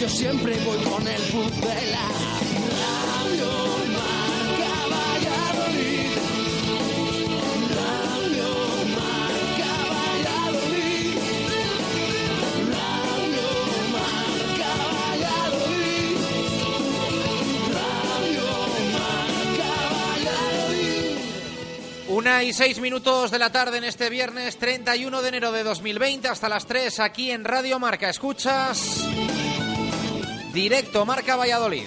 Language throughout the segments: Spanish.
yo siempre voy con el puzzle. Una y seis minutos de la tarde en este viernes 31 de enero de 2020 hasta las 3 aquí en Radio Marca. Escuchas directo Marca Valladolid.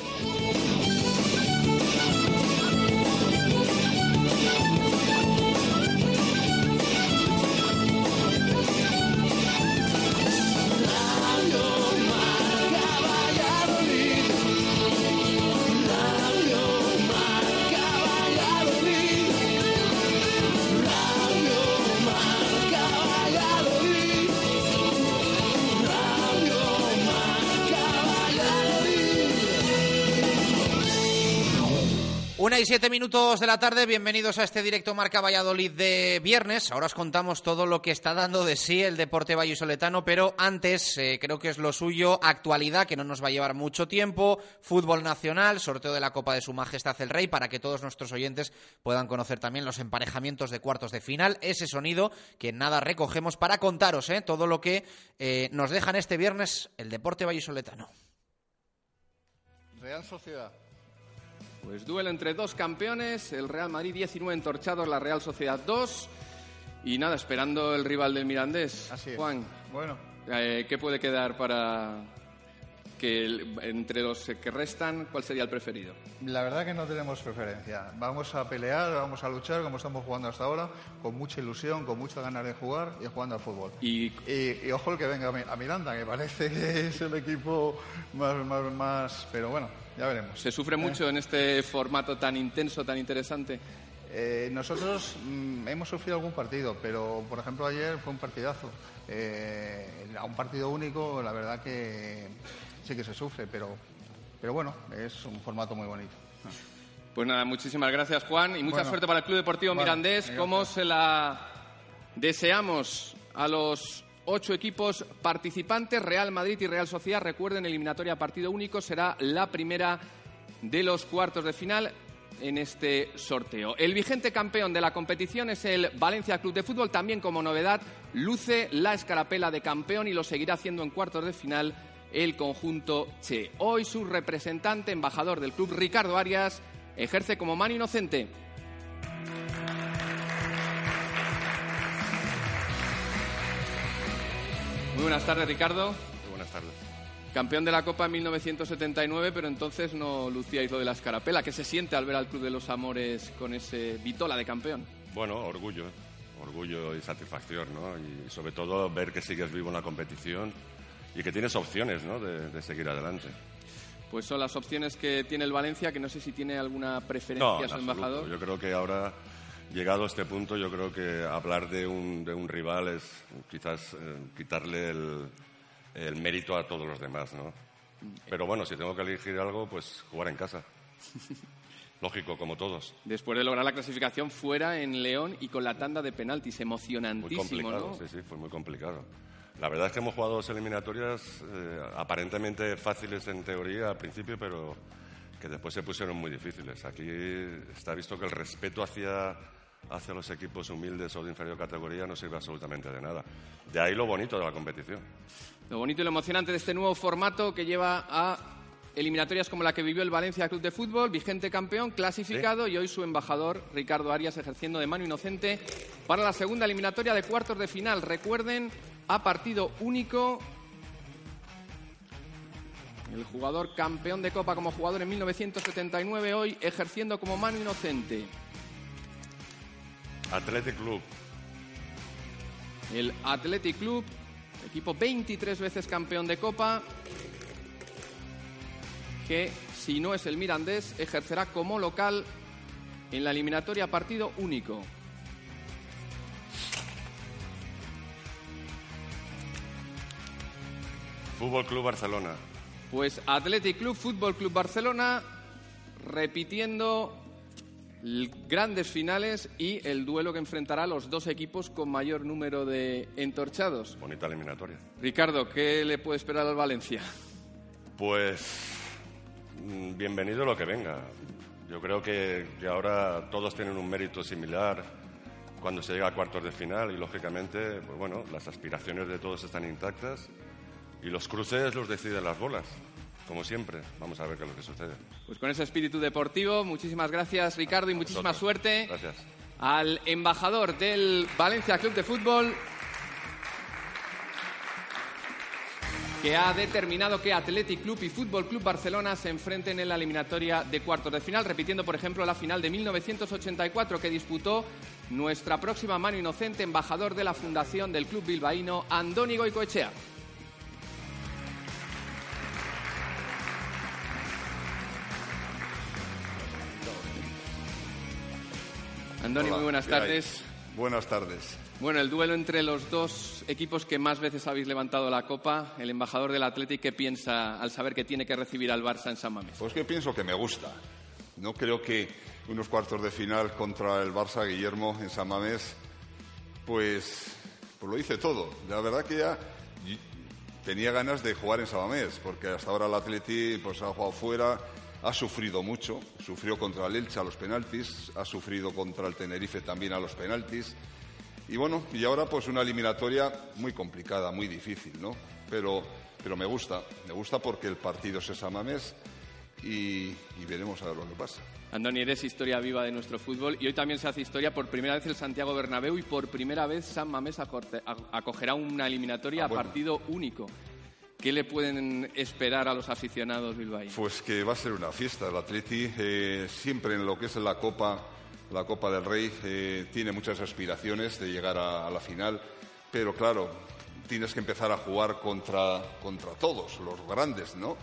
Una y siete minutos de la tarde, bienvenidos a este directo Marca Valladolid de viernes. Ahora os contamos todo lo que está dando de sí el deporte vallisoletano, pero antes eh, creo que es lo suyo, actualidad, que no nos va a llevar mucho tiempo, fútbol nacional, sorteo de la Copa de Su Majestad el Rey, para que todos nuestros oyentes puedan conocer también los emparejamientos de cuartos de final, ese sonido que nada recogemos para contaros eh, todo lo que eh, nos dejan este viernes el deporte vallisoletano. Real Sociedad. Pues duelo entre dos campeones, el Real Madrid 19 entorchados, la Real Sociedad 2. Y nada, esperando el rival del Mirandés. Así es. Juan, Bueno, eh, ¿qué puede quedar para que entre los que restan, cuál sería el preferido? la verdad que no tenemos preferencia. Vamos a pelear, vamos a luchar como estamos jugando hasta ahora, con mucha ilusión, con muchas ganas de jugar y jugando al fútbol. Y Y, y ojo el que venga a Miranda, que parece que es el equipo más, más, más... Pero bueno, ya veremos. se sufre mucho en este formato tan intenso, tan interesante. Eh, nosotros mm, hemos sufrido algún partido, pero por ejemplo ayer fue un partidazo. Eh, a un partido único, la verdad que sí que se sufre, pero, pero bueno, es un formato muy bonito. Pues nada, muchísimas gracias Juan y mucha Bueno. suerte para el Club Deportivo Mirandés. Como se la deseamos a los ocho equipos participantes, Real Madrid y Real Sociedad. Recuerden, eliminatoria partido único será la primera de los cuartos de final en este sorteo. El vigente campeón de la competición es el Valencia Club de Fútbol. También como novedad, luce la escarapela de campeón y lo seguirá haciendo en cuartos de final el conjunto Che. Hoy su representante, embajador del club, Ricardo Arias, ejerce como mano inocente. Muy buenas tardes, Ricardo. Buenas tardes. Campeón de la Copa en 1979, pero entonces no lucíais lo de la escarapela. ¿Qué se siente al ver al Club de los Amores con ese vitola de campeón? Bueno, orgullo, ¿eh? orgullo y satisfacción, ¿no? Y sobre todo ver que sigues vivo en la competición y que tienes opciones, ¿no? De, de seguir adelante. Pues son las opciones que tiene el Valencia, que no sé si tiene alguna preferencia No, en su absoluto. embajador. Yo creo que ahora, llegado a este punto, yo creo que hablar de un, de un rival es quizás eh, quitarle el, el mérito a todos los demás, ¿no? Pero bueno, si tengo que elegir algo, pues jugar en casa. Lógico, como todos. Después de lograr la clasificación fuera en León y con la tanda de penaltis, Muy emocionantísimo, complicado, ¿no? sí, sí, fue muy complicado. La verdad es que hemos jugado dos eliminatorias eh, aparentemente fáciles en teoría al principio, pero que después se pusieron muy difíciles. Aquí está visto que el respeto hacia, hacia los equipos humildes o de inferior categoría no sirve absolutamente de nada. De ahí lo bonito de la competición. Lo bonito y lo emocionante de este nuevo formato que lleva a eliminatorias como la que vivió el Valencia Club de Fútbol, vigente campeón, clasificado y hoy su embajador Ricardo Arias ejerciendo de mano inocente para la segunda eliminatoria de cuartos de final. Recuerden, a partido único. El jugador campeón de Copa como jugador en 1979, hoy ejerciendo como mano inocente. Athletic Club, El Athletic Club, equipo 23 veces campeón de Copa, que si no es el Mirandés, ejercerá como local en la eliminatoria partido único. Fútbol Club Barcelona, Pues Athletic Club, Fútbol Club Barcelona, repitiendo grandes finales y el duelo que enfrentará a los dos equipos con mayor número de entorchados. bonita eliminatoria. Ricardo, ¿qué le puede esperar al Valencia? Pues mm, bienvenido lo que venga. Yo creo que, que ahora todos tienen un mérito similar cuando se llega a cuartos de final y lógicamente, pues bueno, las aspiraciones de todos están intactas y los cruces los deciden las bolas. Como siempre, vamos a ver qué es lo que sucede. Pues con ese espíritu deportivo, muchísimas gracias Ricardo y muchísima Vosotros. suerte Gracias. al embajador del Valencia Club de Fútbol que ha determinado que Athletic Club y Fútbol Club Barcelona se enfrenten en la eliminatoria de cuartos de final, repitiendo por ejemplo la final de 1984 que disputó nuestra próxima mano inocente embajador de la fundación del club bilbaíno Andoni Goicoechea. Andoni, Hola, muy buenas tardes. Buenas tardes. Bueno, el duelo entre los dos equipos que más veces habéis levantado la copa, el embajador del Athletic, ¿qué piensa al saber que tiene que recibir al Barça en San Mamés? Pues que pienso que me gusta. No creo que unos cuartos de final contra el Barça Guillermo en San Mamés, pues, pues lo hice todo. La verdad que ya tenía ganas de jugar en San Mamés, porque hasta ahora el Atleti pues, ha jugado fuera, ha sufrido mucho, sufrió contra el Elche a los penaltis, ha sufrido contra el Tenerife también a los penaltis. Y bueno, y ahora pues una eliminatoria muy complicada, muy difícil, ¿no? Pero, pero me gusta, me gusta porque el partido es en San Mamés y, y veremos a ver lo que pasa. Andoni, eres historia viva de nuestro fútbol y hoy también se hace historia por primera vez el Santiago Bernabéu y por primera vez San Mamés acogerá una eliminatoria Ah, bueno. a partido único. ¿Qué le pueden esperar a los aficionados bilbaínos? Pues que va a ser una fiesta. El Atleti eh, siempre en lo que es la Copa, la Copa del Rey, eh, tiene muchas aspiraciones de llegar a, la final, pero claro, tienes que empezar a jugar contra, contra todos, los grandes, ¿no?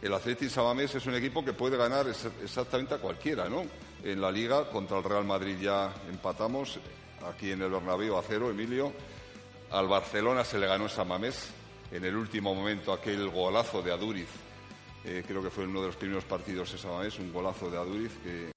El Atleti Sabamés es un equipo que puede ganar ex- exactamente a cualquiera, ¿no? En la Liga contra el Real Madrid ya empatamos, aquí en el Bernabéu a cero, Emilio. Al Barcelona se le ganó en San Mamés en el último momento aquel golazo de Aduriz eh, creo que fue uno de los primeros partidos esa vez, un golazo de Aduriz que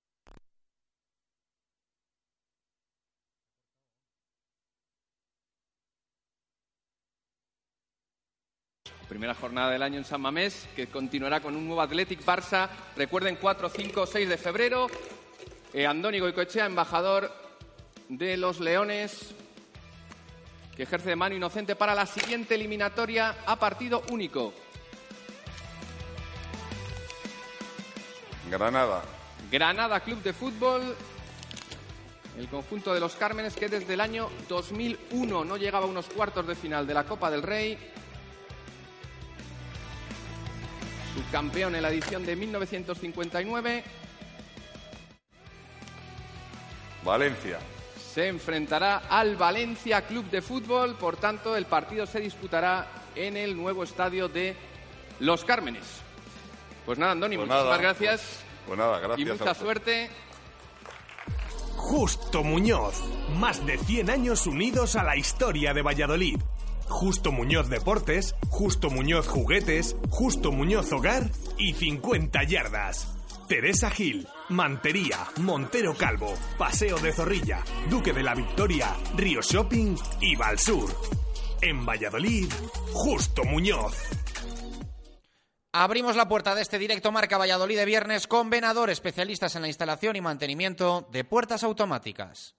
Primera jornada del año en San Mamés, que continuará con un nuevo Athletic Barça. Recuerden, 4, 5, 6 de febrero. Eh, Andoni Goicoechea, embajador de los Leones, que ejerce de mano inocente para la siguiente eliminatoria a partido único. Granada. Granada Club de Fútbol, el conjunto de los Cármenes que desde el año 2001 no llegaba a unos cuartos de final de la Copa del Rey. Subcampeón en la edición de 1959. Valencia. Se enfrentará al Valencia Club de Fútbol, por tanto el partido se disputará en el nuevo estadio de Los Cármenes. Pues nada, Andoni, Pues muchísimas nada, gracias Pues nada, gracias. y mucha suerte. Justo Muñoz. Más de 100 años unidos a la historia de Valladolid. Justo Muñoz Deportes, Justo Muñoz Juguetes, Justo Muñoz Hogar y 50 Yardas. Teresa Gil, Mantería, Montero Calvo, Paseo de Zorrilla, Duque de la Victoria, Río Shopping y Valsur. En Valladolid, Justo Muñoz. Abrimos la puerta de este directo Marca Valladolid de viernes con Venador, especialistas en la instalación y mantenimiento de puertas automáticas.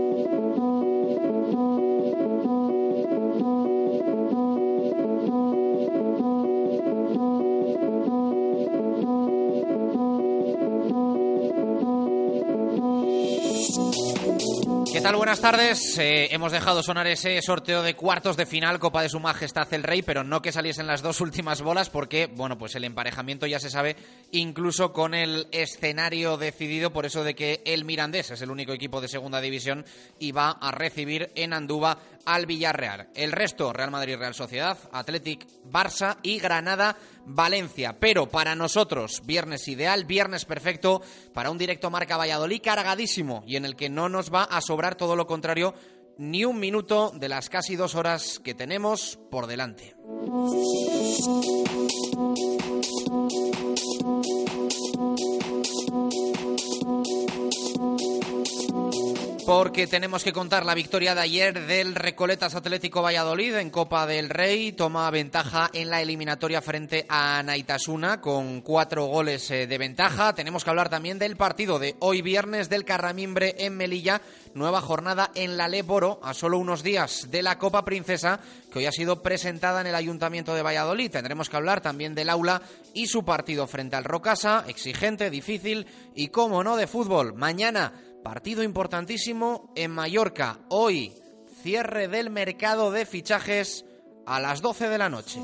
Buenas tardes. Eh, hemos dejado sonar ese sorteo de cuartos de final Copa de Su Majestad el Rey, pero no que saliesen las dos últimas bolas porque, bueno, pues el emparejamiento ya se sabe incluso con el escenario decidido por eso de que el Mirandés es el único equipo de segunda división y va a recibir en Andúba al Villarreal. El resto, Real Madrid, Real Sociedad, Athletic, Barça y Granada, Valencia. Pero para nosotros, viernes ideal, viernes perfecto para un directo marca Valladolid cargadísimo y en el que no nos va a sobrar todo lo contrario ni un minuto de las casi dos horas que tenemos por delante. Porque tenemos que contar la victoria de ayer del Recoletas Atlético Valladolid en Copa del Rey. Toma ventaja en la eliminatoria frente a Naitasuna con cuatro goles eh, de ventaja. Tenemos que hablar también del partido de hoy viernes del Carramimbre en Melilla. Nueva jornada en la Leboro a solo unos días de la Copa Princesa que hoy ha sido presentada en el Ayuntamiento de Valladolid. Tendremos que hablar también del aula y su partido frente al Rocasa, exigente, difícil y, como no, de fútbol. Mañana Partido importantísimo en Mallorca. Hoy, cierre del mercado de fichajes a las 12 de la noche.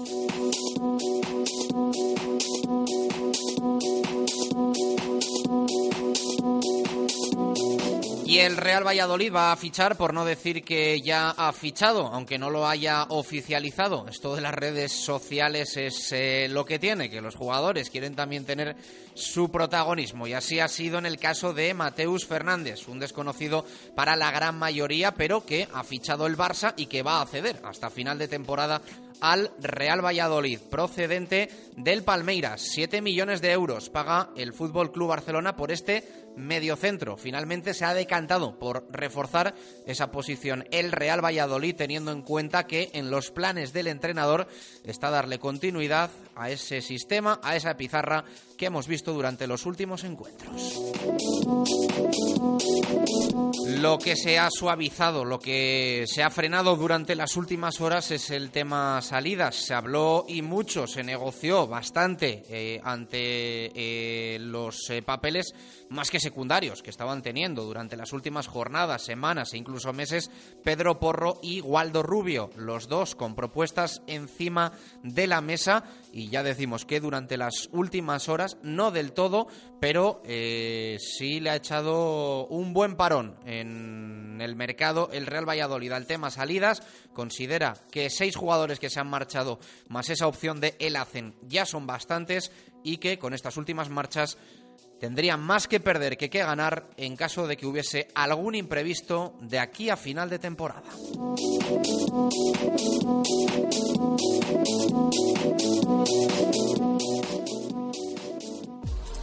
Y el Real Valladolid va a fichar, por no decir que ya ha fichado, aunque no lo haya oficializado. Esto de las redes sociales es eh, lo que tiene, que los jugadores quieren también tener su protagonismo. Y así ha sido en el caso de Mateus Fernández, un desconocido para la gran mayoría, pero que ha fichado el Barça y que va a ceder hasta final de temporada al Real Valladolid, procedente del Palmeiras. 7 millones de euros paga el Fútbol Club Barcelona por este mediocentro. Finalmente se ha decantado por reforzar esa posición el Real Valladolid, teniendo en cuenta que en los planes del entrenador está darle continuidad a ese sistema, a esa pizarra que hemos visto durante los últimos encuentros. Lo que se ha suavizado, lo que se ha frenado durante las últimas horas es el tema salidas. Se habló y mucho, se negoció bastante eh, ante eh, los eh, papeles más que secundarios que estaban teniendo durante las últimas jornadas, semanas e incluso meses Pedro Porro y Waldo Rubio, los dos con propuestas encima de la mesa y ya decimos que durante las últimas horas, no del todo, pero eh, sí le ha echado un buen parón en el mercado el Real Valladolid al tema salidas. Considera que seis jugadores que se han marchado más esa opción de El Hacen ya son bastantes y que con estas últimas marchas tendría más que perder que que ganar en caso de que hubiese algún imprevisto de aquí a final de temporada.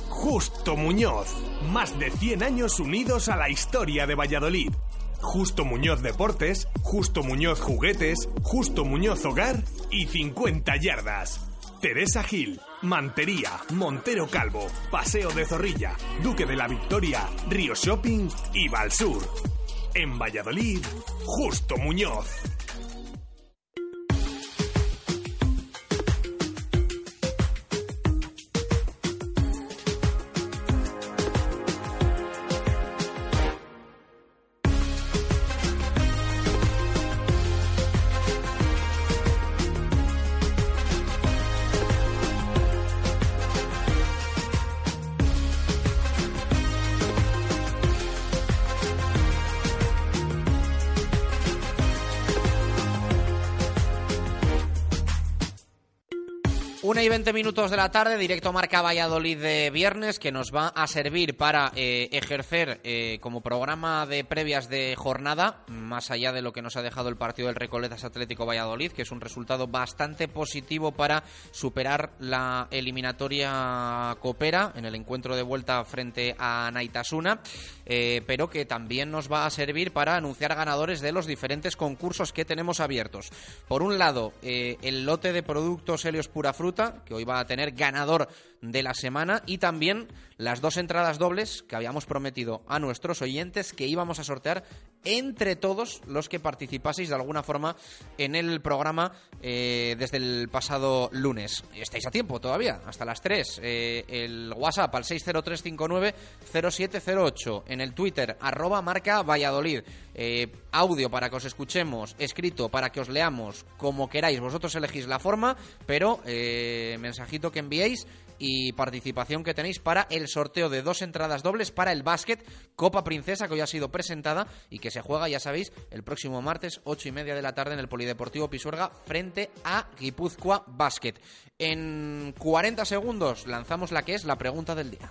Justo Muñoz, más de 100 años unidos a la historia de Valladolid. Justo Muñoz Deportes, Justo Muñoz Juguetes, Justo Muñoz Hogar y 50 Yardas. Teresa Gil, Mantería, Montero Calvo, Paseo de Zorrilla, Duque de la Victoria, Río Shopping y Valsur. En Valladolid, Justo Muñoz. 20 minutos de la tarde, directo Marca Valladolid de viernes, que nos va a servir para eh, ejercer eh, como programa de previas de jornada, más allá de lo que nos ha dejado el partido del Recoletas Atlético Valladolid, que es un resultado bastante positivo para superar la eliminatoria Coopera en el encuentro de vuelta frente a Naitasuna, eh, pero que también nos va a servir para anunciar ganadores de los diferentes concursos que tenemos abiertos. Por un lado, el lote de productos Helios Pura Fruta, que hoy va a tener ganador de la semana y también las dos entradas dobles que habíamos prometido a nuestros oyentes que íbamos a sortear entre todos los que participaseis de alguna forma en el programa eh, desde el pasado lunes. Estáis a tiempo todavía, hasta las 3. Eh, el WhatsApp al 603590708. En el Twitter, arroba marca Valladolid. Eh, audio para que os escuchemos, escrito para que os leamos como queráis. Vosotros elegís la forma, pero mensajito que enviéis y participación que tenéis para el sorteo de dos entradas dobles para el básquet Copa Princesa que hoy ha sido presentada y que se juega, ya sabéis, el próximo martes, ocho y media de la tarde en el Polideportivo Pisuerga frente a Guipúzcoa Basket. En 40 segundos lanzamos la que es la pregunta del día.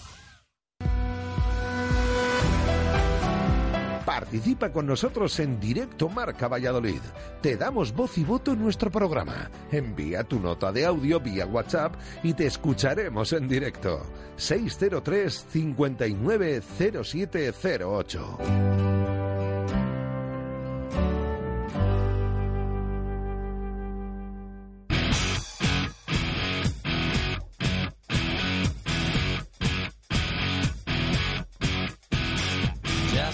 Participa con nosotros en directo Marca Valladolid. Te damos voz y voto en nuestro programa. Envía tu nota de audio vía WhatsApp y te escucharemos en directo. 603 59 0708. Ya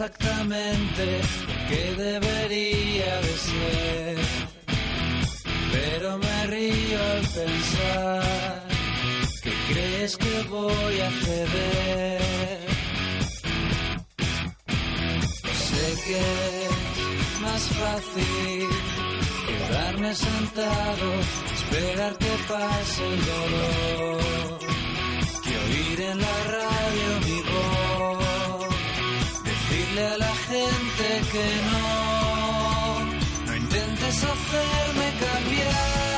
exactamente lo que debería de ser, pero me río al pensar que crees que voy a ceder. Sé que es más fácil quedarme sentado, esperar que pase el dolor que oír en la radio mi voz, a la gente que no, no intentes hacerme cambiar.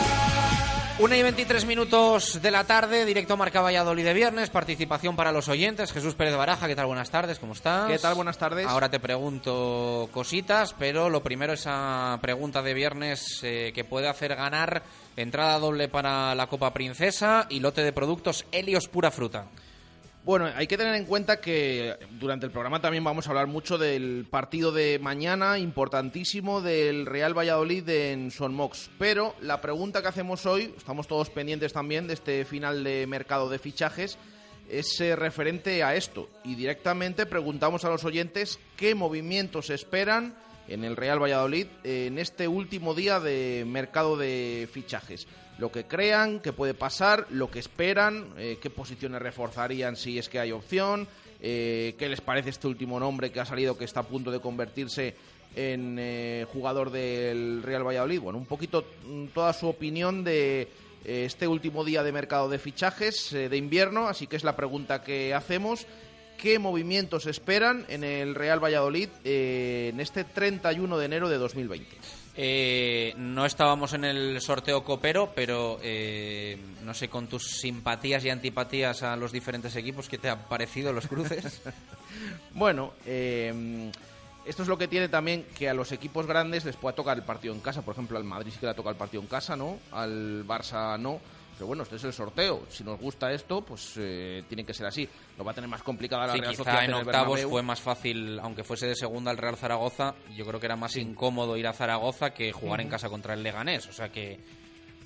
Una y 23 minutos de la tarde, directo Marca Valladolid de viernes, participación para los oyentes. Jesús Pérez Baraja, ¿qué tal? Buenas tardes, ¿cómo estás? ¿Qué tal? Buenas tardes. Ahora te pregunto cositas, pero lo primero esa pregunta de viernes eh, que puede hacer ganar entrada doble para la Copa Princesa y lote de productos Helios Pura Fruta. Bueno, hay que tener en cuenta que durante el programa también vamos a hablar mucho del partido de mañana, importantísimo, del Real Valladolid en Son Mox. Pero la pregunta que hacemos hoy, estamos todos pendientes también de este final de mercado de fichajes, es eh, referente a esto. Y directamente preguntamos a los oyentes qué movimientos esperan en el Real Valladolid en este último día de mercado de fichajes lo que crean que puede pasar, lo que esperan, eh, qué posiciones reforzarían si es que hay opción, eh, qué les parece este último nombre que ha salido que está a punto de convertirse en eh, jugador del Real Valladolid. Bueno, un poquito mm, toda su opinión de eh, este último día de mercado de fichajes eh, de invierno, así que es la pregunta que hacemos. ¿Qué movimientos esperan en el Real Valladolid en este 31 de enero de 2020? Eh, no estábamos en el sorteo copero, pero eh, no sé, con tus simpatías y antipatías a los diferentes equipos, ¿qué te han parecido los cruces? Bueno, eh, esto es lo que tiene también que a los equipos grandes les pueda tocar el partido en casa. Por ejemplo, al Madrid sí que le toca el partido en casa, ¿no? Al Barça no. Pero bueno, este es el sorteo. Si nos gusta esto, pues eh, tiene que ser así. Lo va a tener más complicada la Sí, Real Sociedad en octavos fue más fácil, aunque fuese de segunda el Real Zaragoza, yo creo que era más incómodo ir a Zaragoza que jugar en casa contra el Leganés. O sea que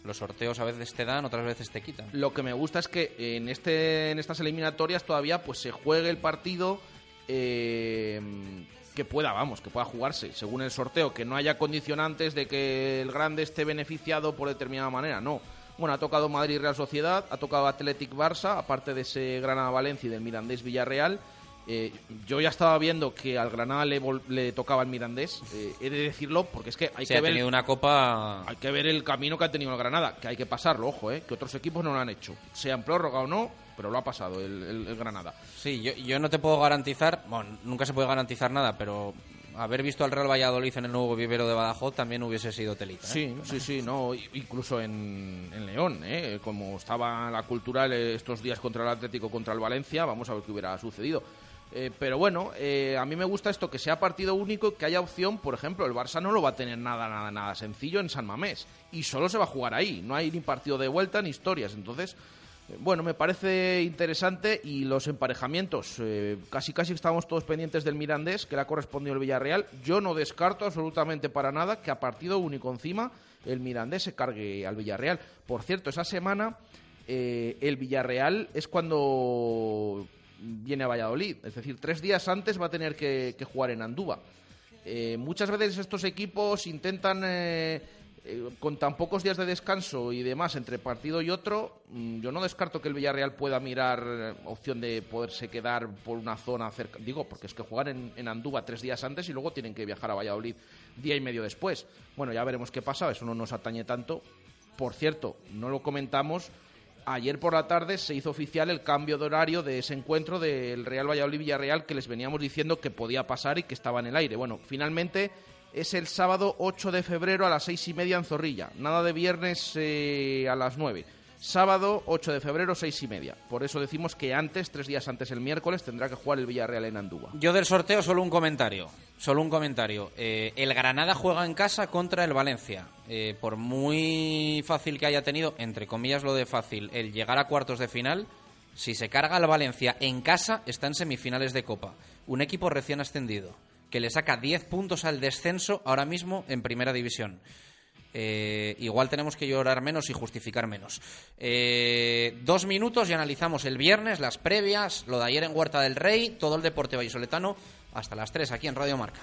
los sorteos a veces te dan, otras veces te quitan. Lo que me gusta es que en este en estas eliminatorias todavía pues se juegue el partido eh, que pueda, vamos, que pueda jugarse según el sorteo, que no haya condicionantes de que el grande esté beneficiado por determinada manera, no. Bueno, ha tocado Madrid Real Sociedad, ha tocado Athletic Barça, aparte de ese Granada Valencia y del Mirandés Villarreal. Eh, yo ya estaba viendo que al Granada le, le tocaba el Mirandés, eh, he de decirlo, porque es que hay Sí, que ha ver tenido una copa... hay que ver el camino que ha tenido el Granada, que hay que pasarlo, ojo, eh, que otros equipos no lo han hecho, sea en prórroga o no, pero lo ha pasado el, el- el Granada. Sí, yo, yo no te puedo garantizar, bueno, nunca se puede garantizar nada, pero haber visto al Real Valladolid en el nuevo vivero de Badajoz también hubiese sido telita. ¿eh? Sí, sí, sí, no, incluso en, en León, ¿eh? como estaba la cultural estos días contra el Atlético, contra el Valencia, vamos a ver qué hubiera sucedido. Eh, pero bueno, eh, a mí me gusta esto, que sea partido único, que haya opción, por ejemplo, el Barça no lo va a tener nada, nada, nada sencillo en San Mamés, y solo se va a jugar ahí, no hay ni partido de vuelta ni historias, entonces... eh, Bueno, me parece interesante y los emparejamientos, eh, casi casi estábamos todos pendientes del Mirandés, que le ha correspondido el Villarreal. Yo no descarto absolutamente para nada que a partido único encima el Mirandés se cargue al Villarreal. Por cierto, esa semana eh, el Villarreal es cuando viene a Valladolid, es decir, tres días antes va a tener que, jugar en Andúba. Eh, muchas veces estos equipos intentan, eh, con tan pocos días de descanso y demás entre partido y otro, mm, yo no descarto que el Villarreal pueda mirar eh, opción de poderse quedar por una zona cerca. Digo, porque es que jugar en, en Andúba tres días antes y luego tienen que viajar a Valladolid día y medio después. Bueno, ya veremos qué pasa, eso no nos atañe tanto. Por cierto, no lo comentamos. Ayer por la tarde se hizo oficial el cambio de horario de ese encuentro del Real Valladolid Villarreal que les veníamos diciendo que podía pasar y que estaba en el aire. Bueno, finalmente es el sábado 8 de febrero a las seis y media en Zorrilla. Nada de viernes eh, a las 9. Sábado 8 de febrero, seis y media. Por eso decimos que antes, tres días antes, el miércoles, tendrá que jugar el Villarreal en Andúba. Yo del sorteo solo un comentario. Solo un comentario. Eh, el Granada juega en casa contra el Valencia. Eh, por muy fácil que haya tenido, entre comillas lo de fácil, el llegar a cuartos de final, si se carga al Valencia en casa, está en semifinales de Copa. Un equipo recién ascendido, que le saca 10 puntos al descenso ahora mismo en Primera División. Eh, igual tenemos que llorar menos y justificar menos. Eh, dos minutos y analizamos el viernes, las previas, lo de ayer en Huerta del Rey, todo el deporte vallisoletano, hasta las 3 aquí en Radio Marca.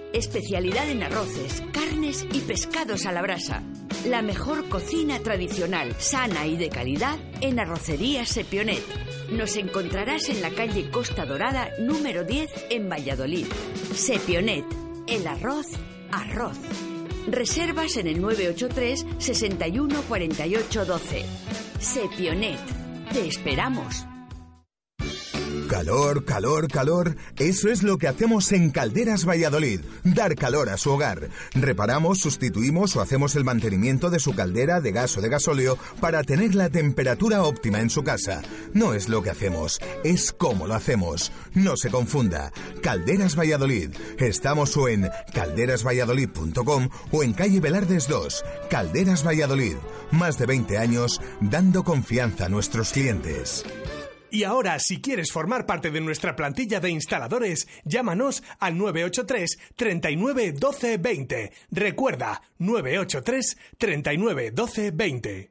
Especialidad en arroces, carnes y pescados a la brasa. La mejor cocina tradicional, sana y de calidad en Arrocería Sepionet. Nos encontrarás en la calle Costa Dorada número 10 en Valladolid. Sepionet, el arroz, arroz. Reservas en el 983 61 48 12. Sepionet, te esperamos. Calor, calor, calor. Eso es lo que hacemos en Calderas Valladolid. Dar calor a su hogar. Reparamos, sustituimos o hacemos el mantenimiento de su caldera de gas o de gasóleo para tener la temperatura óptima en su casa. No es lo que hacemos, es cómo lo hacemos. No se confunda. Calderas Valladolid. Estamos o en calderasvalladolid.com o en calle Velardes 2. Calderas Valladolid. Más de 20 años dando confianza a nuestros clientes. Y ahora, si quieres formar parte de nuestra plantilla de instaladores, llámanos al 983 39 12 20. Recuerda, 983 39 12 20.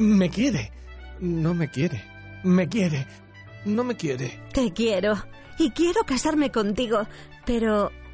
¿Me quiere? No me quiere. ¿Me quiere? No me quiere. Te quiero. Y quiero casarme contigo. Pero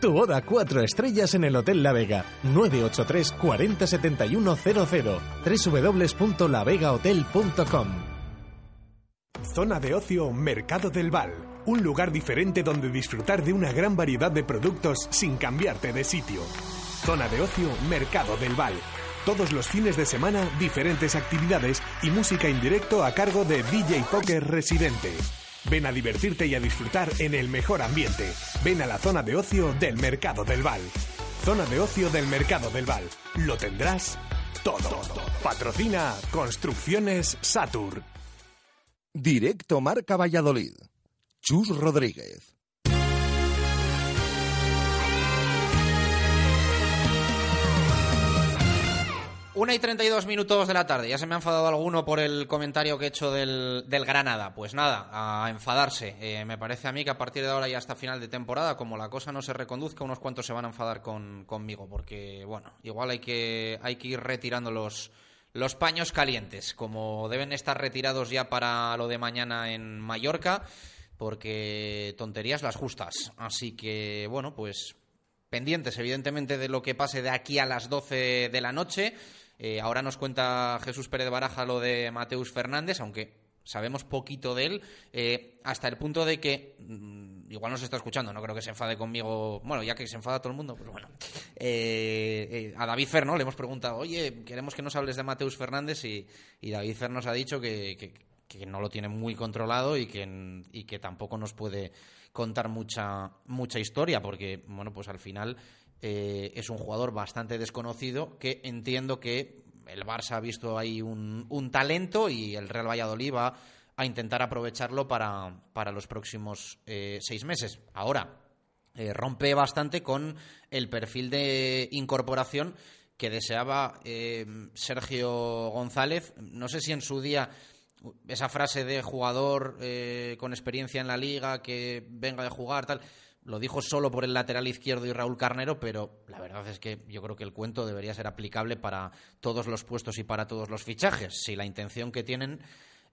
Tu boda cuatro estrellas en el Hotel La Vega. 983 40 71 00. www.lavegahotel.com Zona de ocio Mercado del Val. Un lugar diferente donde disfrutar de una gran variedad de productos sin cambiarte de sitio. Zona de ocio Mercado del Val. Todos los fines de semana, diferentes actividades y música en directo a cargo de DJ Poker Residente. Ven a divertirte y a disfrutar en el mejor ambiente. Ven a la zona de ocio del Mercado del Val. Zona de ocio del Mercado del Val. Lo tendrás todo. Patrocina Construcciones Satur. Directo Marca Valladolid. Chus Rodríguez. Una y 32 minutos de la tarde. Ya se me ha enfadado alguno por el comentario que he hecho del, del Granada. Pues nada, a enfadarse. Eh, me parece a mí que a partir de ahora y hasta final de temporada, como la cosa no se reconduzca, unos cuantos se van a enfadar con, conmigo. Porque, bueno, igual hay que, hay que ir retirando los, los paños calientes, como deben estar retirados ya para lo de mañana en Mallorca, porque tonterías las justas. Así que, bueno, pues pendientes, evidentemente, de lo que pase de aquí a las 12 de la noche. Eh, ahora nos cuenta Jesús Pérez Baraja lo de Mateus Fernández, aunque sabemos poquito de él, eh, hasta el punto de que, mm, igual nos está escuchando, no creo que se enfade conmigo, bueno, ya que se enfada todo el mundo, pues bueno, eh, a David Fer, ¿no? Le hemos preguntado, oye, queremos que nos hables de Mateus Fernández y, y David Fer nos ha dicho que, no lo tiene muy controlado y que, y que tampoco nos puede contar mucha, mucha historia, porque, bueno, pues al final eh, es un jugador bastante desconocido que entiendo que el Barça ha visto ahí un, talento y el Real Valladolid va a intentar aprovecharlo para, para los próximos eh, seis meses. Ahora, eh, rompe bastante con el perfil de incorporación que deseaba eh, Sergio González. No sé si en su día esa frase de jugador con experiencia en la liga que venga de jugar, tal lo dijo solo por el lateral izquierdo y Raúl Carnero, pero la verdad es que yo creo que el cuento debería ser aplicable para todos los puestos y para todos los fichajes. Si la intención que tienen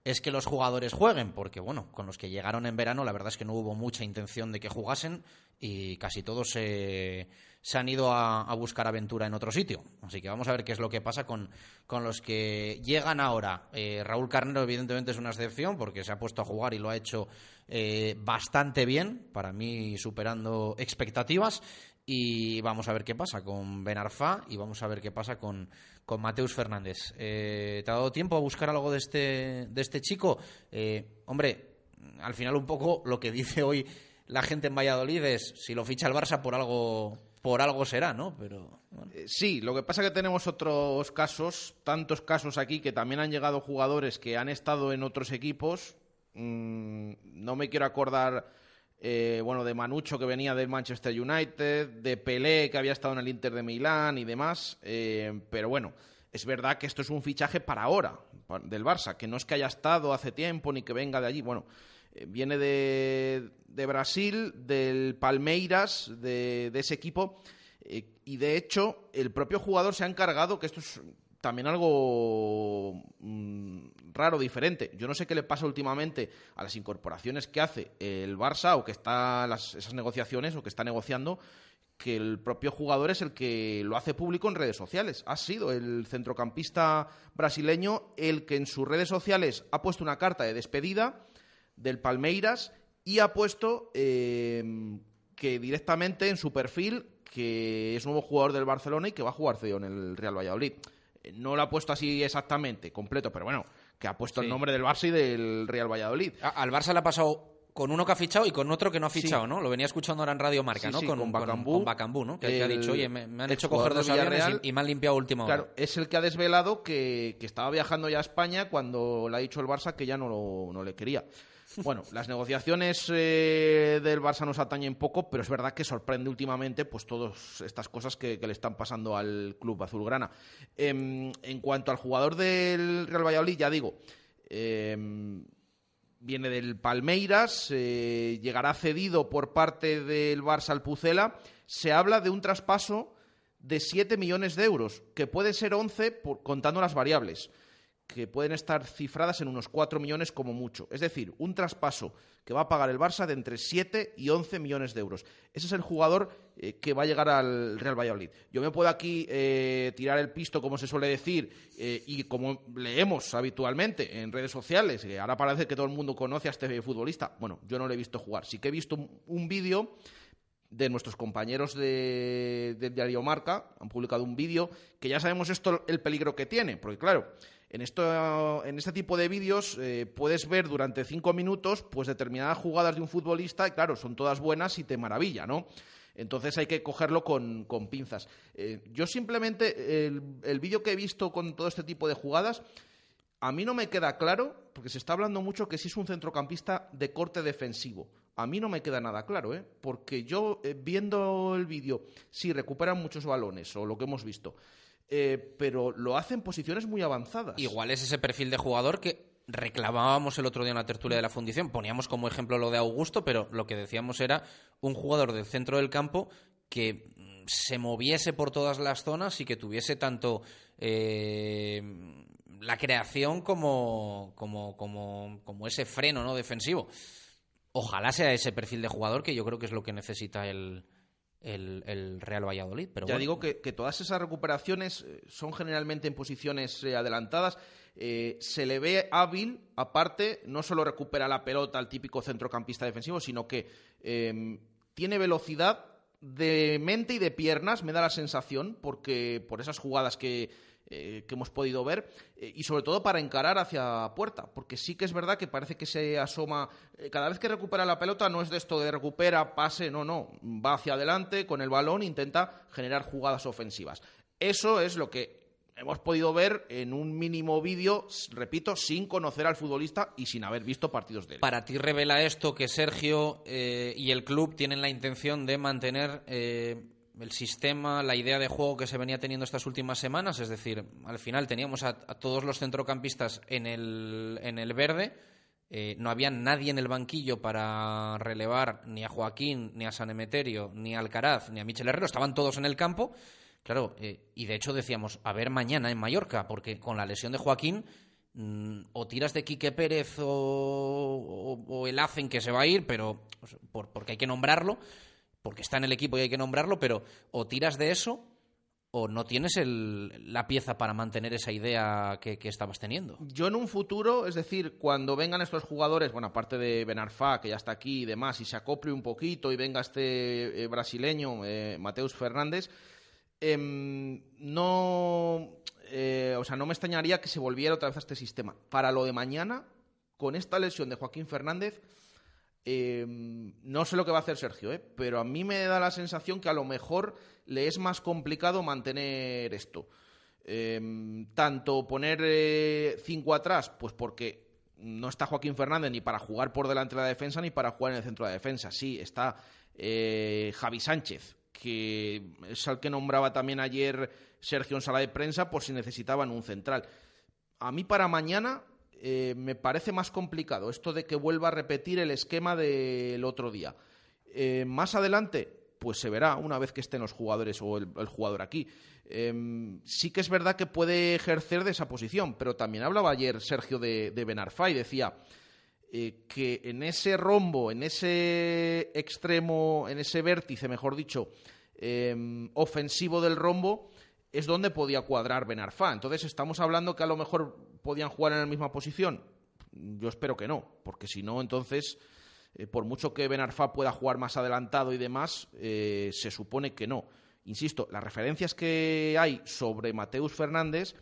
es que los jugadores jueguen, porque bueno, con los que llegaron en verano la verdad es que no hubo mucha intención de que jugasen y casi todos se, se han ido a, buscar aventura en otro sitio. Así que vamos a ver qué es lo que pasa con, con los que llegan ahora. Eh, Raúl Carnero evidentemente es una excepción porque se ha puesto a jugar y lo ha hecho eh, bastante bien, para mí superando expectativas. Y vamos a ver qué pasa con Ben Arfa y vamos a ver qué pasa con, con Mateus Fernández. Eh, ¿Te ha dado tiempo a buscar algo de este, de este chico? Eh, hombre, al final un poco lo que dice hoy la gente en Valladolid es si lo ficha el Barça por algo por algo será, ¿no? Pero eh, sí, lo que pasa es que tenemos otros casos, tantos casos aquí que también han llegado jugadores que han estado en otros equipos. Mm, no me quiero acordar eh, bueno, de Manucho que venía del Manchester United, de Pelé que había estado en el Inter de Milán y demás, eh, pero bueno, es verdad que esto es un fichaje para ahora del Barça, que no es que haya estado hace tiempo ni que venga de allí, bueno, viene de, de, Brasil, del Palmeiras, de, ese equipo, y de hecho el propio jugador se ha encargado, que esto es también algo mmm, raro, diferente. Yo no sé qué le pasa últimamente a las incorporaciones que hace el Barça o que está las, esas negociaciones o que está negociando que el propio jugador es el que lo hace público en redes sociales. Ha sido el centrocampista brasileño el que en sus redes sociales ha puesto una carta de despedida del Palmeiras y ha puesto eh, que directamente en su perfil que es nuevo jugador del Barcelona y que va a jugar CEO en el Real Valladolid no lo ha puesto así exactamente, completo, pero bueno, que ha puesto sí. el nombre del Barça y del Real Valladolid. A, al Barça le ha pasado con uno que ha fichado y con otro que no ha fichado, sí. ¿no? Lo venía escuchando ahora en Radio Marca, sí, ¿no? Con, con Bacambú. Con, Bacambú, ¿no? Que, el, ha dicho, oye, me, me han hecho coger dos aviones y, y, me han limpiado último Claro, es el que ha desvelado que, que, estaba viajando ya a España cuando le ha dicho el Barça que ya no, lo, no le quería. Bueno, las negociaciones eh, del Barça nos atañen poco, pero es verdad que sorprende últimamente pues todas estas cosas que, le están pasando al club azulgrana. Em, en cuanto al jugador del Real Valladolid, ya digo, em, viene del Palmeiras, eh, llegará cedido por parte del Barça al Pucela. Se habla de un traspaso de 7 millones de euros, que puede ser 11 por, contando las variables, que pueden estar cifradas en unos 4 millones como mucho. Es decir, un traspaso que va a pagar el Barça de entre 7 y 11 millones de euros. Ese es el jugador eh, que va a llegar al Real Valladolid. Yo me puedo aquí eh, tirar el pisto, como se suele decir, eh, y como leemos habitualmente en redes sociales, ahora parece que todo el mundo conoce a este futbolista. Bueno, yo no lo he visto jugar. Sí que he visto un, vídeo de nuestros compañeros de, del diario Marca, han publicado un vídeo que ya sabemos esto el peligro que tiene, porque claro, en, esto, en este tipo de vídeos eh, puedes ver durante cinco minutos pues determinadas jugadas de un futbolista y claro, son todas buenas y te maravilla, ¿no? Entonces hay que cogerlo con, con pinzas. Eh, yo simplemente, el, el vídeo que he visto con todo este tipo de jugadas, a mí no me queda claro, porque se está hablando mucho que si es un centrocampista de corte defensivo. A mí no me queda nada claro, ¿eh? porque yo eh, viendo el vídeo, sí recuperan muchos balones o lo que hemos visto, eh, pero lo hacen en posiciones muy avanzadas. Igual es ese perfil de jugador que reclamábamos el otro día en la tertulia de la fundición. Poníamos como ejemplo lo de Augusto, pero lo que decíamos era un jugador del centro del campo que mm, se moviese por todas las zonas y que tuviese tanto eh, la creación como, como, como, como ese freno ¿no? defensivo. Ojalá sea ese perfil de jugador que yo creo que es lo que necesita el, el, el Real Valladolid. Pero ya bueno. digo que, que, todas esas recuperaciones eh, son generalmente en posiciones eh, adelantadas. Eh, se le ve hábil, aparte, no solo recupera la pelota al típico centrocampista defensivo, sino que eh, tiene velocidad de mente y de piernas, me da la sensación, porque por esas jugadas que, eh, que hemos podido ver eh, y sobre todo para encarar hacia puerta, porque sí que es verdad que parece que se asoma, eh, cada vez que recupera la pelota no es de esto de recupera, pase, no, no, va hacia adelante con el balón, intenta generar jugadas ofensivas. Eso es lo que hemos podido ver en un mínimo vídeo, repito, sin conocer al futbolista y sin haber visto partidos de él. Para ti revela esto que Sergio y el club tienen la intención de mantener el sistema, la idea de juego que se venía teniendo estas últimas semanas, es decir, al final teníamos a, todos los centrocampistas en el, en el verde, eh, no había nadie en el banquillo para relevar ni a Joaquín, ni a San Emeterio, ni a Alcaraz, ni a Michel Herrero, estaban todos en el campo. Claro, eh, y de hecho decíamos, a ver mañana en Mallorca, porque con la lesión de Joaquín, mmm, o tiras de Quique Pérez o, o, el Hacen que se va a ir, pero por, porque hay que nombrarlo, porque está en el equipo y hay que nombrarlo, pero o tiras de eso o no tienes la pieza para mantener esa idea que, que, estabas teniendo. Yo en un futuro, es decir, cuando vengan estos jugadores, bueno, aparte de Benarfa, que ya está aquí y demás, y se acople un poquito y venga este eh, brasileño, eh, Mateus Fernández, eh, no, eh, o sea, no me extrañaría que se volviera otra vez a este sistema. Para lo de mañana, con esta lesión de Joaquín Fernández, eh, no sé lo que va a hacer Sergio, ¿eh? pero a mí me da la sensación que a lo mejor le es más complicado mantener esto. Eh, tanto poner eh, cinco atrás, pues porque no está Joaquín Fernández ni para jugar por delante de la defensa ni para jugar en el centro de la defensa. Sí, está eh, Javi Sánchez, que es al que nombraba también ayer Sergio en sala de prensa por si necesitaban un central. A mí para mañana eh, me parece más complicado esto de que vuelva a repetir el esquema del otro día. Eh, más adelante, pues se verá una vez que estén los jugadores o el, jugador aquí. Eh, sí que es verdad que puede ejercer de esa posición, pero también hablaba ayer Sergio de, de Benarfa y decía eh, que en ese rombo, en ese extremo, en ese vértice, mejor dicho, eh, ofensivo del rombo, es donde podía cuadrar Benarfa. Entonces estamos hablando que a lo mejor podían jugar en la misma posición. Yo espero que no, porque si no, entonces, eh, por mucho que Benarfa pueda jugar más adelantado y demás, eh, se supone que no. Insisto, las referencias que hay sobre Mateus Fernández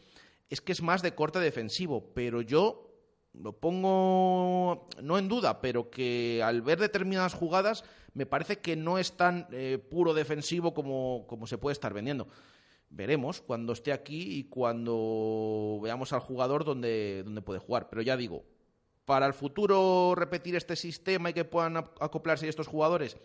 es que es más de corte defensivo, pero yo lo pongo no en duda, pero que al ver determinadas jugadas me parece que no es tan eh, puro defensivo como, como se puede estar vendiendo veremos cuando esté aquí y cuando veamos al jugador donde, donde puede jugar. Pero ya digo, para el futuro repetir este sistema y que puedan acoplarse estos jugadores.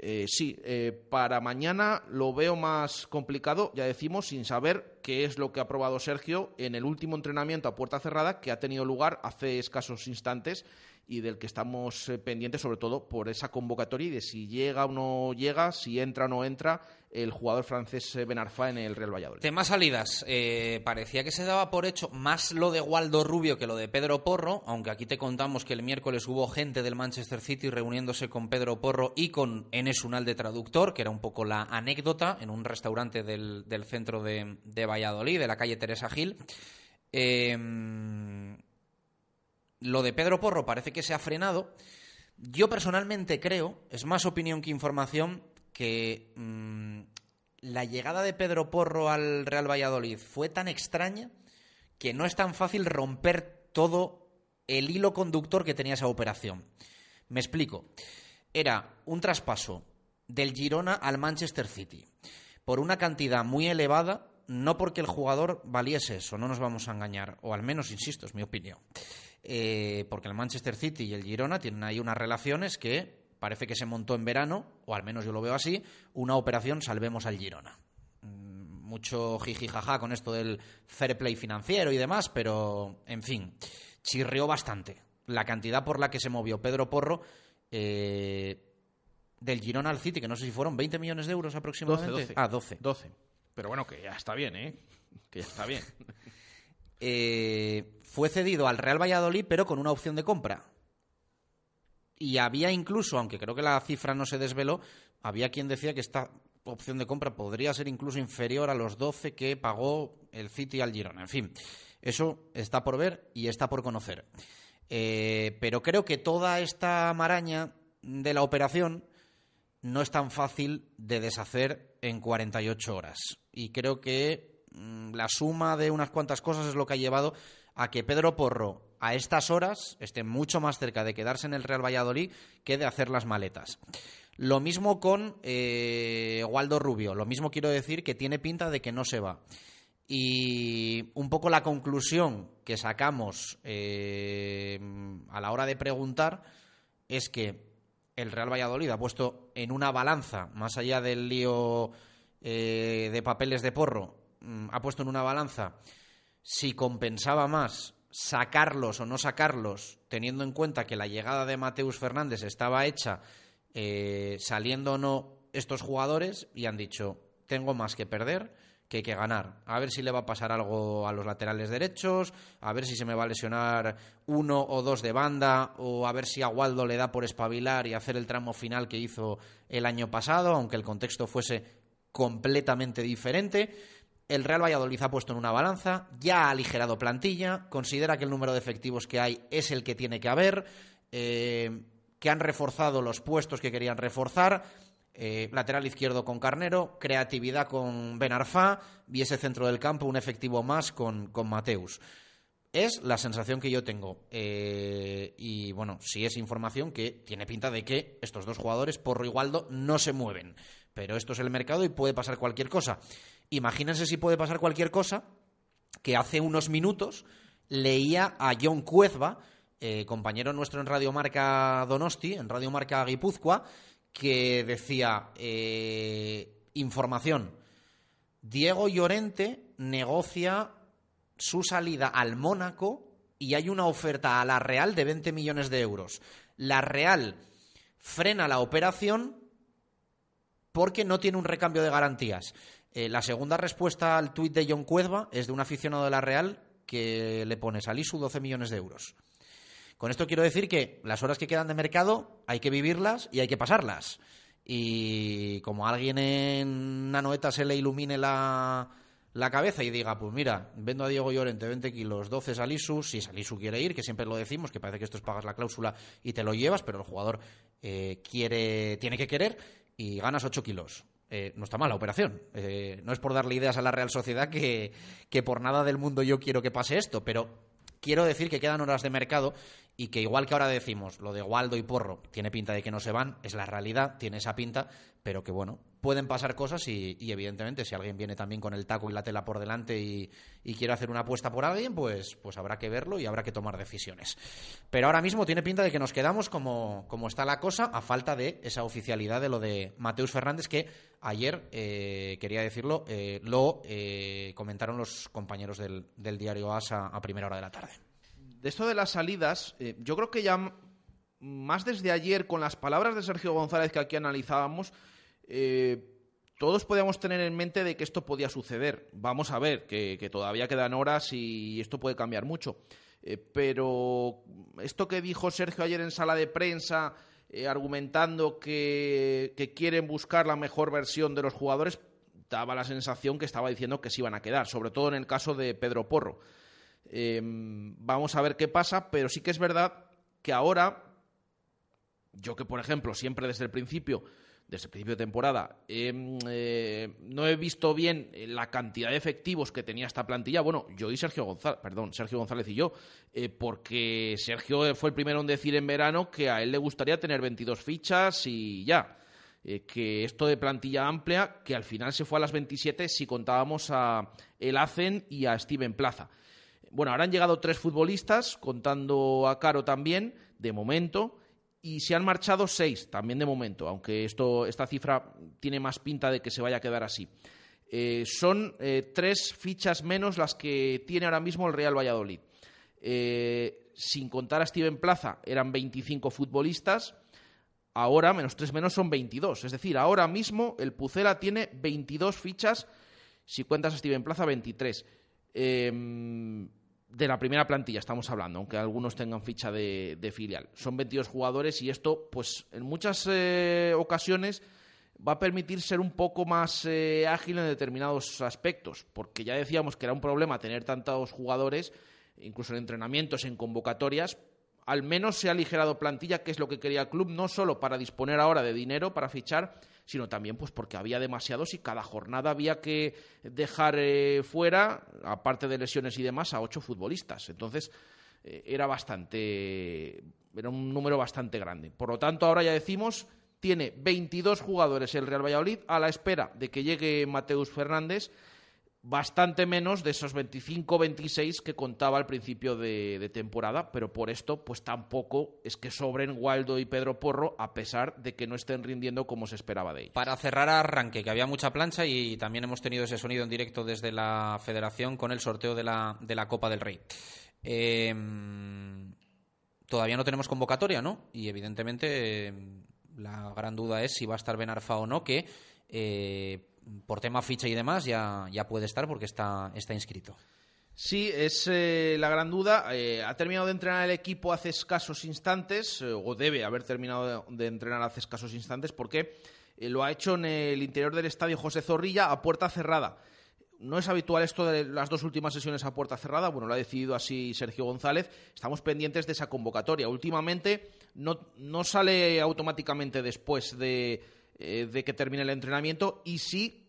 Eh, sí, eh, para mañana lo veo más complicado, ya decimos, sin saber qué es lo que ha probado Sergio en el último entrenamiento a puerta cerrada que ha tenido lugar hace escasos instantes y del que estamos eh, pendientes sobre todo por esa convocatoria y de si llega o no llega, si entra o no entra el jugador francés eh, Ben Arfa en el Real Valladolid. Tema salidas. Eh, parecía que se daba por hecho más lo de Waldo Rubio que lo de Pedro Porro, aunque aquí te contamos que el miércoles hubo gente del Manchester City reuniéndose con Pedro Porro y con Enes Unal de traductor, que era un poco la anécdota en un restaurante del, centro de, de, Valladolid, de la calle Teresa Gil. Eh, lo de Pedro Porro parece que se ha frenado. Yo personalmente creo, es más opinión que información, que mm, la llegada de Pedro Porro al Real Valladolid fue tan extraña que no es tan fácil romper todo el hilo conductor que tenía esa operación. Me explico. Era un traspaso del Girona al Manchester City por una cantidad muy elevada, no porque el jugador valiese eso, no nos vamos a engañar, o al menos, insisto, es mi opinión. Eh, porque el Manchester City y el Girona tienen ahí unas relaciones que parece que se montó en verano, o al menos yo lo veo así, una operación Salvemos al Girona. Mm, mucho jiji jaja con esto del fair play financiero y demás, pero en fin, chirrió bastante. La cantidad por la que se movió Pedro Porro eh, del Girona al City, que no sé si fueron 20 millones de euros aproximadamente. 12, 12. Ah, 12. 12. Pero bueno, que ya está bien, ¿eh? Que ya está bien. Eh, fue cedido al Real Valladolid, pero con una opción de compra. Y había incluso, aunque creo que la cifra no se desveló, había quien decía que esta opción de compra podría ser incluso inferior a los 12 que pagó el City al Girona. En fin, eso está por ver y está por conocer. Eh, pero creo que toda esta maraña de la operación no es tan fácil de deshacer en 48 horas. Y creo que la suma de unas cuantas cosas es lo que ha llevado a que Pedro Porro a estas horas esté mucho más cerca de quedarse en el Real Valladolid que de hacer las maletas. Lo mismo con eh, Waldo Rubio, lo mismo quiero decir que tiene pinta de que no se va. Y un poco la conclusión que sacamos eh, a la hora de preguntar es que el Real Valladolid ha puesto en una balanza, más allá del lío eh, de papeles de porro, Mm, ha puesto en una balanza si compensaba más sacarlos o no sacarlos, teniendo en cuenta que la llegada de Mateus Fernández estaba hecha eh, saliendo o no estos jugadores, y han dicho, tengo más que perder que que ganar. A ver si le va a pasar algo a los laterales derechos, a ver si se me va a lesionar uno o dos de banda, o a ver si a Waldo le da por espabilar y hacer el tramo final que hizo el año pasado, aunque el contexto fuese completamente diferente. El Real Valladolid ha puesto en una balanza, ya ha aligerado plantilla, considera que el número de efectivos que hay es el que tiene que haber, eh, que han reforzado los puestos que querían reforzar, eh, lateral izquierdo con Carnero, creatividad con Benarfá y ese centro del campo un efectivo más con, con Mateus. Es la sensación que yo tengo. Eh, y bueno, sí es información que tiene pinta de que estos dos jugadores, Porro y Waldo, no se mueven. Pero esto es el mercado y puede pasar cualquier cosa. Imagínense si puede pasar cualquier cosa que hace unos minutos leía a John Cuezba, eh, compañero nuestro en Radio Marca Donosti, en Radio Marca Guipúzcoa, que decía eh, información. Diego Llorente negocia su salida al Mónaco y hay una oferta a la Real de 20 millones de euros. La Real frena la operación porque no tiene un recambio de garantías. Eh, la segunda respuesta al tuit de John Cuezba es de un aficionado de la Real que le pone Salisu 12 millones de euros. Con esto quiero decir que las horas que quedan de mercado hay que vivirlas y hay que pasarlas. Y como a alguien en Nanoeta se le ilumine la, la cabeza y diga, pues mira, vendo a Diego Llorente 20 kilos, 12 Salisu, si Salisu quiere ir, que siempre lo decimos, que parece que esto es pagas la cláusula y te lo llevas, pero el jugador eh, quiere, tiene que querer y ganas 8 kilos. Eh, no está mal la operación. Eh, no es por darle ideas a la Real Sociedad que, que por nada del mundo yo quiero que pase esto, pero quiero decir que quedan horas de mercado y que igual que ahora decimos lo de Waldo y Porro tiene pinta de que no se van, es la realidad, tiene esa pinta, pero que bueno, pueden pasar cosas y, evidentemente si alguien viene también con el taco y la tela por delante y, y, quiere hacer una apuesta por alguien, pues, pues habrá que verlo y habrá que tomar decisiones. Pero ahora mismo tiene pinta de que nos quedamos como, como está la cosa, a falta de esa oficialidad de lo de Mateus Fernández, que ayer, eh, quería decirlo, eh, lo eh, comentaron los compañeros del, del diario ASA a primera hora de la tarde. De esto de las salidas, yo creo que ya más desde ayer, con las palabras de Sergio González que aquí analizábamos, eh, todos podíamos tener en mente de que esto podía suceder. Vamos a ver, que, todavía quedan horas y esto puede cambiar mucho. Eh, pero esto que dijo Sergio ayer en sala de prensa, eh, argumentando que, quieren buscar la mejor versión de los jugadores, daba la sensación que estaba diciendo que se iban a quedar, sobre todo en el caso de Pedro Porro. vamos a ver qué pasa, pero sí que es verdad que ahora, yo que por ejemplo siempre desde el principio desde el principio de temporada. Eh, no he visto bien la cantidad de efectivos que tenía esta plantilla. Bueno, yo y Sergio González, perdón, Sergio González y yo, eh, porque Sergio fue el primero en decir en verano que a él le gustaría tener 22 fichas y ya. Eh, que esto de plantilla amplia, que al final se fue a las 27 si contábamos a El Hacen y a Steven Plaza. Bueno, ahora han llegado tres futbolistas, contando a Caro también, de momento y se han marchado seis, también de momento, aunque esto, esta cifra tiene más pinta de que se vaya a quedar así. Eh, son eh, tres fichas menos las que tiene ahora mismo el Real Valladolid. Eh, sin contar a Steven Plaza, eran 25 futbolistas. Ahora, menos tres menos, son 22. Es decir, ahora mismo el Pucela tiene 22 fichas. Si cuentas a Steven Plaza, 23 de la primera plantilla estamos hablando, aunque algunos tengan ficha de, filial. Son 22 jugadores y esto, pues en muchas eh, ocasiones va a permitir ser un poco más eh, ágil en determinados aspectos, porque ya decíamos que era un problema tener tantos jugadores, incluso en entrenamientos, en convocatorias, al menos se ha aligerado plantilla, que es lo que quería el club, no solo para disponer ahora de dinero para fichar, sino también pues porque había demasiados y cada jornada había que dejar eh, fuera, aparte de lesiones y demás, a ocho futbolistas. Entonces eh, era bastante, era un número bastante grande. Por lo tanto, ahora ya decimos, tiene 22 jugadores el Real Valladolid a la espera de que llegue Mateus Fernández bastante menos de esos 25-26 que contaba al principio de, temporada, pero por esto pues tampoco es que sobren Waldo y Pedro Porro a pesar de que no estén rindiendo como se esperaba de ellos. Para cerrar arranque, que había mucha plancha y también hemos tenido ese sonido en directo desde la federación con el sorteo de la, de la Copa del Rey. Em, todavía no tenemos convocatoria, ¿no? Y evidentemente em, la gran duda es si va a estar Benarfa o no, que... Eh, por tema ficha y demás ya, ya puede estar porque está, está inscrito. Sí, es eh, la gran duda. Eh, ha terminado de entrenar el equipo hace escasos instantes, eh, o debe haber terminado de, entrenar hace escasos instantes, porque lo ha hecho en el interior del estadio José Zorrilla a puerta cerrada. No es habitual esto de las dos últimas sesiones a puerta cerrada, bueno, lo ha decidido así Sergio González. Estamos pendientes de esa convocatoria. Últimamente no, no sale automáticamente después de, eh, de que termine el entrenamiento y sí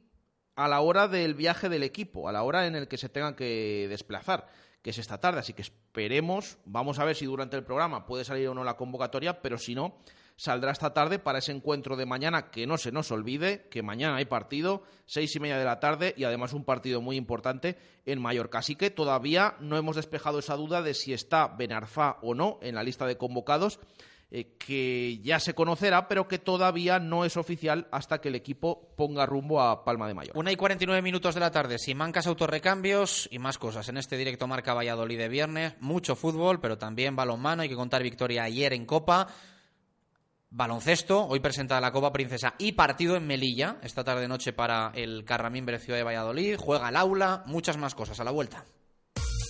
a la hora del viaje del equipo, a la hora en el que se tengan que desplazar, que es esta tarde. Así que esperemos, vamos a ver si durante el programa puede salir o no la convocatoria, pero si no, saldrá esta tarde para ese encuentro de mañana, que no se nos olvide, que mañana hay partido, seis y media de la tarde, y además un partido muy importante en Mallorca. Así que todavía no hemos despejado esa duda de si está Benarfa o no en la lista de convocados eh, que ya se conocerá, pero que todavía no es oficial hasta que el equipo ponga rumbo a Palma de Mayor. Una y 49 minutos de la tarde, Simancas autorrecambios y más cosas. En este directo marca Valladolid de viernes, mucho fútbol, pero también balonmano. Hay que contar victoria ayer en Copa. Baloncesto, hoy presenta la Copa Princesa y partido en Melilla, esta tarde-noche para el Carramín Ciudad de Valladolid. Juega el aula, muchas más cosas a la vuelta.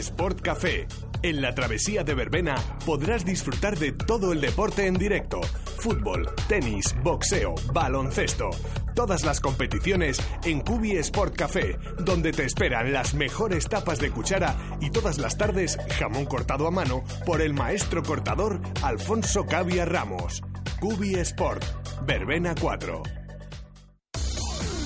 Sport Café. En la travesía de Verbena podrás disfrutar de todo el deporte en directo fútbol, tenis, boxeo, baloncesto. Todas las competiciones en Cubi Sport Café, donde te esperan las mejores tapas de cuchara y todas las tardes jamón cortado a mano por el maestro cortador Alfonso Cavia Ramos. Cubi Sport, Verbena 4.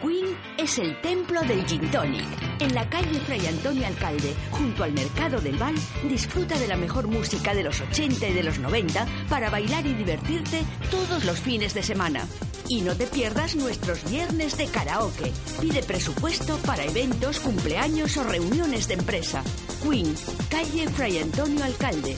Queen es el templo del Gin Tonic. En la calle Fray Antonio Alcalde, junto al Mercado del Val, disfruta de la mejor música de los 80 y de los 90 para bailar y divertirte todos los fines de semana. Y no te pierdas nuestros viernes de karaoke. Pide presupuesto para eventos, cumpleaños o reuniones de empresa. Queen, calle Fray Antonio Alcalde.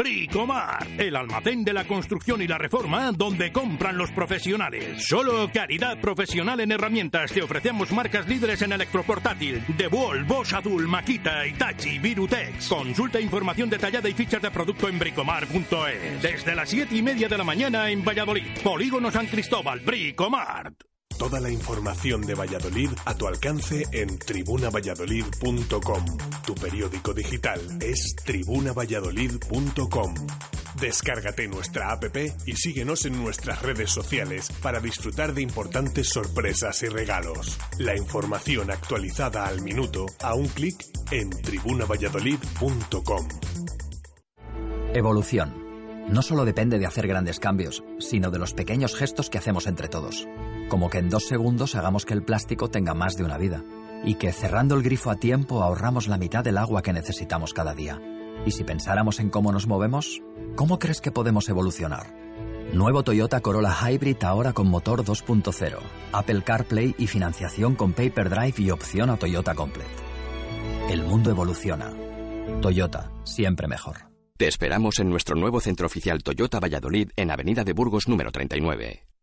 Bricomar, el almacén de la construcción y la reforma donde compran los profesionales. Solo calidad profesional en herramientas. Te ofrecemos marcas líderes en electroportátil. De Wall, Bosch Azul, Makita, Itachi, Virutex. Consulta información detallada y fichas de producto en bricomar.es. Desde las 7 y media de la mañana en Valladolid. Polígono San Cristóbal, Bricomar. Toda la información de Valladolid a tu alcance en tribunavalladolid.com. Tu periódico digital es tribunavalladolid.com. Descárgate nuestra app y síguenos en nuestras redes sociales para disfrutar de importantes sorpresas y regalos. La información actualizada al minuto a un clic en tribunavalladolid.com. Evolución. No solo depende de hacer grandes cambios, sino de los pequeños gestos que hacemos entre todos. Como que en dos segundos hagamos que el plástico tenga más de una vida. Y que cerrando el grifo a tiempo ahorramos la mitad del agua que necesitamos cada día. Y si pensáramos en cómo nos movemos, ¿cómo crees que podemos evolucionar? Nuevo Toyota Corolla Hybrid ahora con motor 2.0, Apple CarPlay y financiación con Paper Drive y opción a Toyota Complete. El mundo evoluciona. Toyota, siempre mejor. Te esperamos en nuestro nuevo centro oficial Toyota Valladolid en Avenida de Burgos número 39.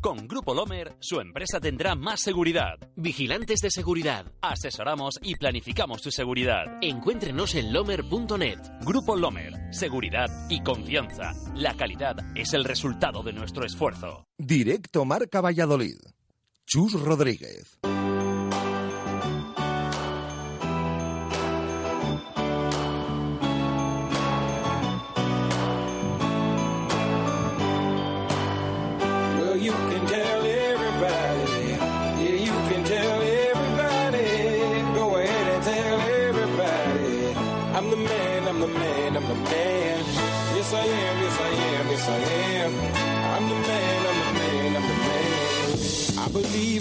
Con Grupo Lomer, su empresa tendrá más seguridad. Vigilantes de seguridad. Asesoramos y planificamos tu seguridad. Encuéntrenos en lomer.net. Grupo Lomer. Seguridad y confianza. La calidad es el resultado de nuestro esfuerzo. Directo Marca Valladolid. Chus Rodríguez.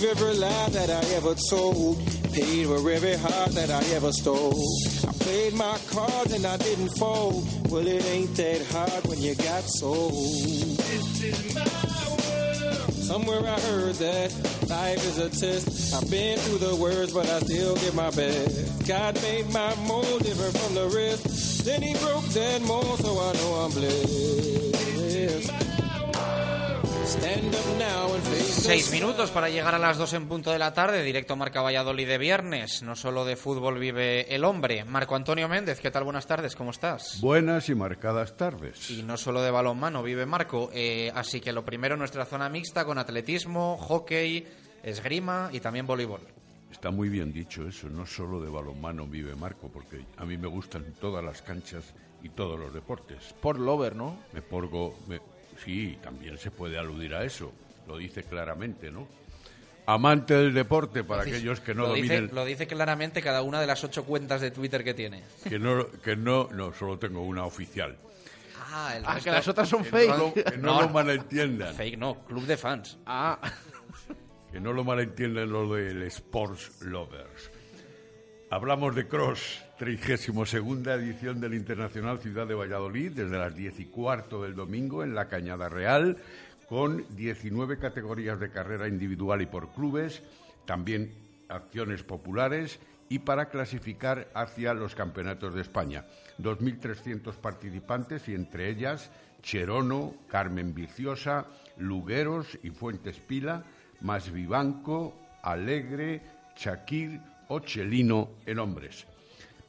Every lie that I ever told. Paid for every heart that I ever stole. I played my cards and I didn't fold. Well, it ain't that hard when you got sold. This is my Somewhere I heard that life is a test. I've been through the worst, but I still give my best. God made my mold different from the rest. Then he broke that mold, so I know I'm blessed. Seis minutos para llegar a las dos en punto de la tarde, directo Marca Valladolid de viernes. No solo de fútbol vive el hombre. Marco Antonio Méndez, ¿qué tal? Buenas tardes, ¿cómo estás? Buenas y marcadas tardes. Y no solo de balonmano vive Marco. Eh, así que lo primero, nuestra zona mixta con atletismo, hockey, esgrima y también voleibol. Está muy bien dicho eso, no solo de balonmano vive Marco, porque a mí me gustan todas las canchas y todos los deportes. Por lover, ¿no? Me porgo, me- sí, también se puede aludir a eso, lo dice claramente, ¿no? Amante del deporte, para dice- aquellos que no lo dice, dominen, lo dice claramente cada una de las ocho cuentas de Twitter que tiene. que no, que no, no, solo tengo una oficial. Ah, el Ah, resto- que las otras son fake. resto- Que no, lo malentiendan. Fake no, club de fans. Ah. Que no lo malentiendan lo del Sports Lovers. Hablamos de Cross, 32 edición del Internacional Ciudad de Valladolid, desde las 10 y cuarto del domingo en la Cañada Real, con 19 categorías de carrera individual y por clubes, también acciones populares y para clasificar hacia los campeonatos de España. 2.300 participantes y entre ellas Cherono, Carmen Viciosa, Lugueros y Fuentes Pila, más Vivanco, Alegre, Shakir o Chelino en hombres.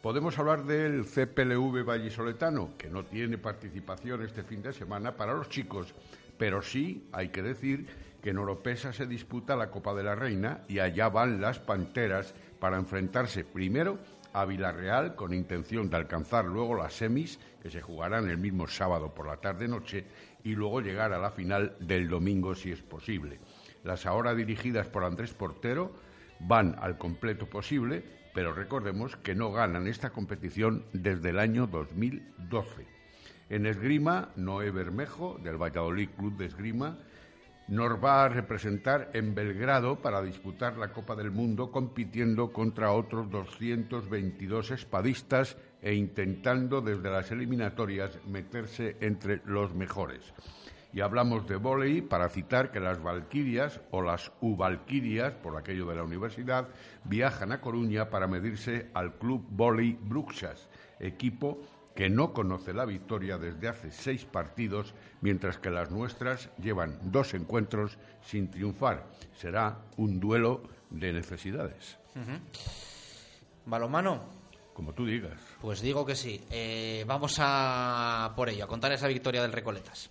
Podemos hablar del CPLV Vallisoletano, que no tiene participación este fin de semana para los chicos, pero sí hay que decir que en Oropesa se disputa la Copa de la Reina y allá van las Panteras para enfrentarse primero a Villarreal con intención de alcanzar luego las semis, que se jugarán el mismo sábado por la tarde-noche, y luego llegar a la final del domingo si es posible. Las ahora dirigidas por Andrés Portero van al completo posible, pero recordemos que no ganan esta competición desde el año 2012. En esgrima, Noé Bermejo, del Valladolid Club de Esgrima, nos va a representar en Belgrado para disputar la Copa del Mundo compitiendo contra otros 222 espadistas e intentando desde las eliminatorias meterse entre los mejores. Y hablamos de vóley para citar que las Valquirias o las Uvalquirias, por aquello de la universidad, viajan a Coruña para medirse al Club Vóley Bruxas, equipo que no conoce la victoria desde hace seis partidos, mientras que las nuestras llevan dos encuentros sin triunfar. Será un duelo de necesidades. ¿Balomano? Como tú digas. Pues digo que sí. Eh, vamos a por ello, a contar esa victoria del Recoletas.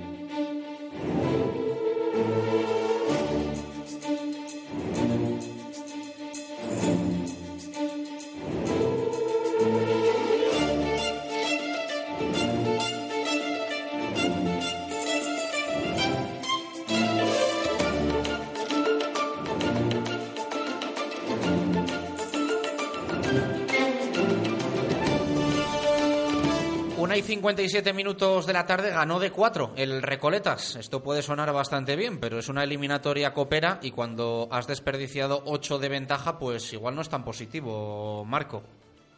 Una y 57 minutos de la tarde ganó de 4 el Recoletas. Esto puede sonar bastante bien, pero es una eliminatoria copera y cuando has desperdiciado 8 de ventaja, pues igual no es tan positivo, Marco.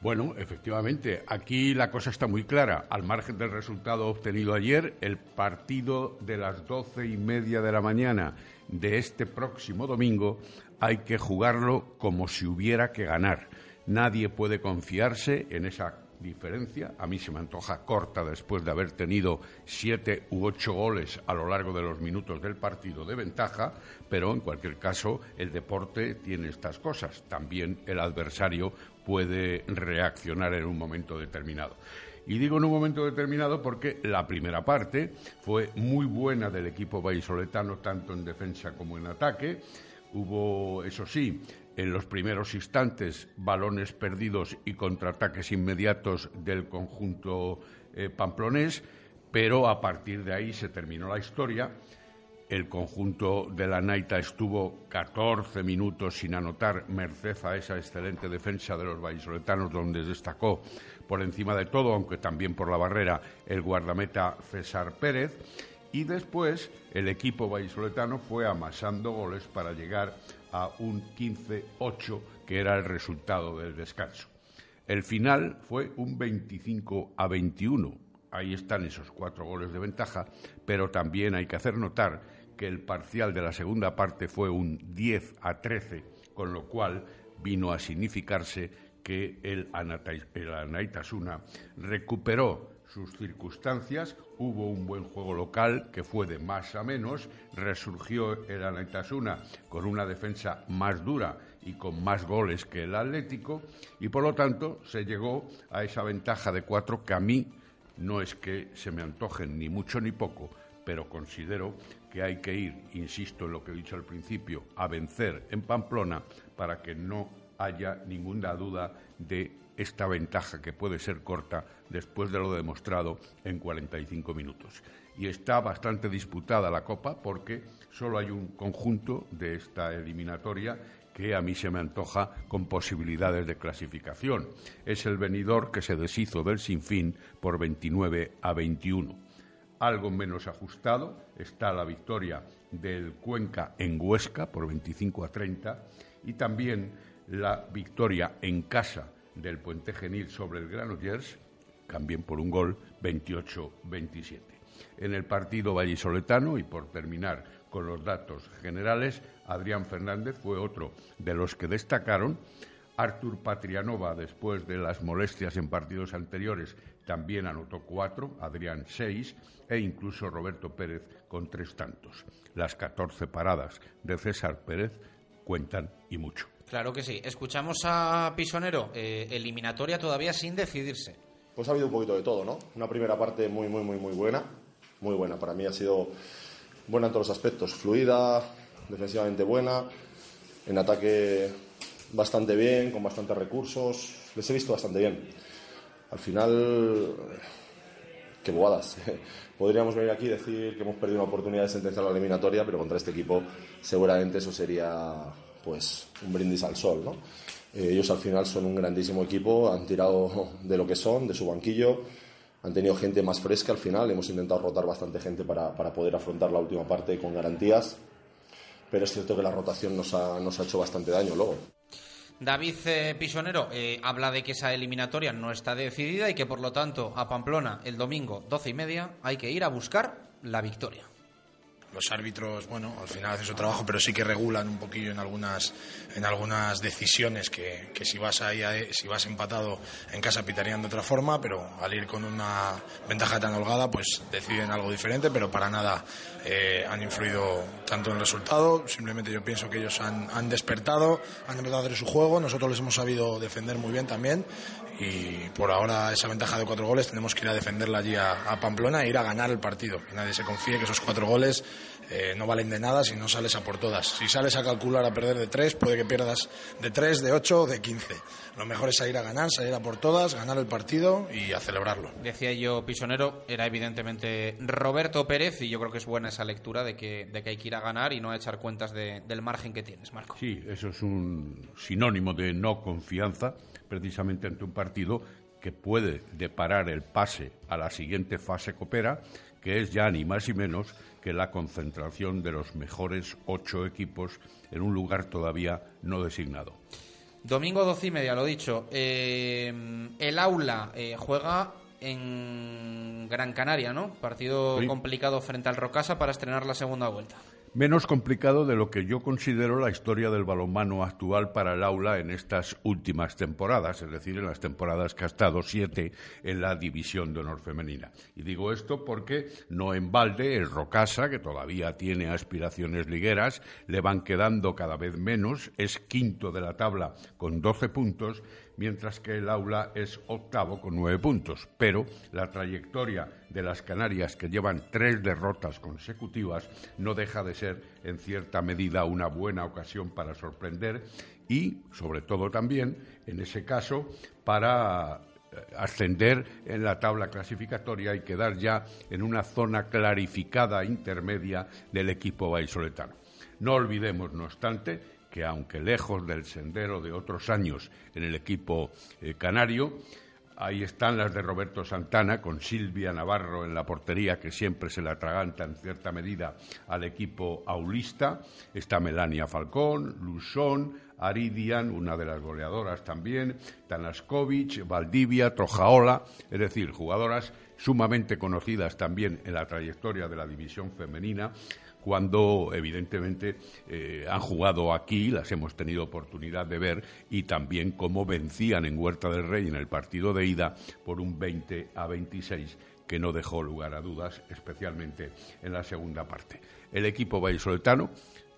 Bueno, efectivamente, aquí la cosa está muy clara. Al margen del resultado obtenido ayer, el partido de las doce y media de la mañana de este próximo domingo hay que jugarlo como si hubiera que ganar. Nadie puede confiarse en esa diferencia. A mí se me antoja corta después de haber tenido siete u ocho goles a lo largo de los minutos del partido de ventaja, pero en cualquier caso el deporte tiene estas cosas. También el adversario puede reaccionar en un momento determinado. Y digo en un momento determinado porque la primera parte fue muy buena del equipo vallisoletano, tanto en defensa como en ataque. Hubo, eso sí, en los primeros instantes balones perdidos y contraataques inmediatos del conjunto eh, pamplonés, pero a partir de ahí se terminó la historia. El conjunto de la Naita estuvo 14 minutos sin anotar, merced a esa excelente defensa de los vallisoletanos, donde destacó por encima de todo, aunque también por la barrera, el guardameta César Pérez. Y después el equipo vallisoletano fue amasando goles para llegar a un 15-8, que era el resultado del descanso. El final fue un 25 a 21. Ahí están esos cuatro goles de ventaja, pero también hay que hacer notar que el parcial de la segunda parte fue un 10 a 13, con lo cual vino a significarse que el, Anaitasuna recuperó sus circunstancias, hubo un buen juego local que fue de más a menos, resurgió el Anaitasuna con una defensa más dura y con más goles que el Atlético y por lo tanto se llegó a esa ventaja de cuatro que a mí no es que se me antojen ni mucho ni poco, pero considero que hay que ir, insisto en lo que he dicho al principio, a vencer en Pamplona para que no haya ninguna duda de esta ventaja que puede ser corta después de lo demostrado en 45 minutos. Y está bastante disputada la Copa porque solo hay un conjunto de esta eliminatoria que a mí se me antoja con posibilidades de clasificación. Es el venidor que se deshizo del sinfín por 29 a 21. Algo menos ajustado está la victoria del Cuenca en Huesca por 25 a 30 y también la victoria en casa del Puente Genil sobre el Granollers, también por un gol 28-27. En el partido vallisoletano, y por terminar con los datos generales, Adrián Fernández fue otro de los que destacaron. Artur Patrianova, después de las molestias en partidos anteriores, también anotó cuatro, Adrián seis, e incluso Roberto Pérez con tres tantos. Las catorce paradas de César Pérez cuentan y mucho. Claro que sí. Escuchamos a Pisonero, eh, eliminatoria todavía sin decidirse. Pues ha habido un poquito de todo, ¿no? Una primera parte muy, muy, muy, muy buena. Muy buena. Para mí ha sido buena en todos los aspectos. Fluida, defensivamente buena, en ataque bastante bien, con bastantes recursos. Les he visto bastante bien. Al final, qué bobadas. Podríamos venir aquí y decir que hemos perdido una oportunidad de sentenciar la eliminatoria, pero contra este equipo seguramente eso sería pues un brindis al sol, ¿no? Eh, ellos al final son un grandísimo equipo, han tirado de lo que son, de su banquillo, han tenido gente más fresca al final, hemos intentado rotar bastante gente para, para poder afrontar la última parte con garantías, pero es cierto que la rotación nos ha, nos ha hecho bastante daño luego. David eh, Pisonero eh, habla de que esa eliminatoria no está decidida y que por lo tanto a Pamplona el domingo 12 y media hay que ir a buscar la victoria los árbitros, bueno, al final hacen su trabajo, pero sí que regulan un poquillo en algunas, en algunas decisiones que, que si vas ahí, si vas empatado en casa pitarían de otra forma, pero al ir con una ventaja tan holgada, pues deciden algo diferente, pero para nada eh, han influido tanto en el resultado. Simplemente yo pienso que ellos han, han despertado, han empezado a hacer su juego, nosotros les hemos sabido defender muy bien también y por ahora esa ventaja de cuatro goles tenemos que ir a defenderla allí a, Pamplona e ir a ganar el partido. Que nadie se confíe que esos cuatro goles eh, no valen de nada si no sales a por todas. Si sales a calcular a perder de tres, puede que pierdas de tres, de ocho o de quince. Lo mejor es ir a ganar, salir a por todas, ganar el partido y a celebrarlo. Decía yo, Pisonero, era evidentemente Roberto Pérez y yo creo que es buena esa lectura de que, de que hay que ir a ganar y no a echar cuentas del margen que tienes, Marco. Sí, eso es un sinónimo de no confianza precisamente ante un partido que puede deparar el pase a la siguiente fase coopera, que es ya ni más ni menos que la concentración de los mejores ocho equipos en un lugar todavía no designado. Domingo doce y media, lo dicho. Eh, el aula eh, juega en Gran Canaria, ¿no? Partido complicado frente al Rocasa para estrenar la segunda vuelta menos complicado de lo que yo considero la historia del balonmano actual para el aula en estas últimas temporadas, es decir, en las temporadas que ha estado siete en la división de honor femenina. Y digo esto porque no en balde el Rocasa, que todavía tiene aspiraciones ligueras, le van quedando cada vez menos, es quinto de la tabla con doce puntos mientras que el aula es octavo con nueve puntos. Pero la trayectoria de las Canarias, que llevan tres derrotas consecutivas, no deja de ser, en cierta medida, una buena ocasión para sorprender y, sobre todo también, en ese caso, para eh, ascender en la tabla clasificatoria y quedar ya en una zona clarificada intermedia del equipo vallisoletano. No olvidemos, no obstante, que aunque lejos del sendero de otros años en el equipo eh, canario, ahí están las de Roberto Santana, con Silvia Navarro en la portería, que siempre se le atraganta en cierta medida al equipo aulista. Está Melania Falcón, Lusón, Aridian, una de las goleadoras también, Tanaskovic, Valdivia, Trojaola, es decir, jugadoras sumamente conocidas también en la trayectoria de la división femenina cuando evidentemente eh, han jugado aquí, las hemos tenido oportunidad de ver, y también cómo vencían en Huerta del Rey en el partido de ida por un 20 a 26 que no dejó lugar a dudas, especialmente en la segunda parte. El equipo vallisoletano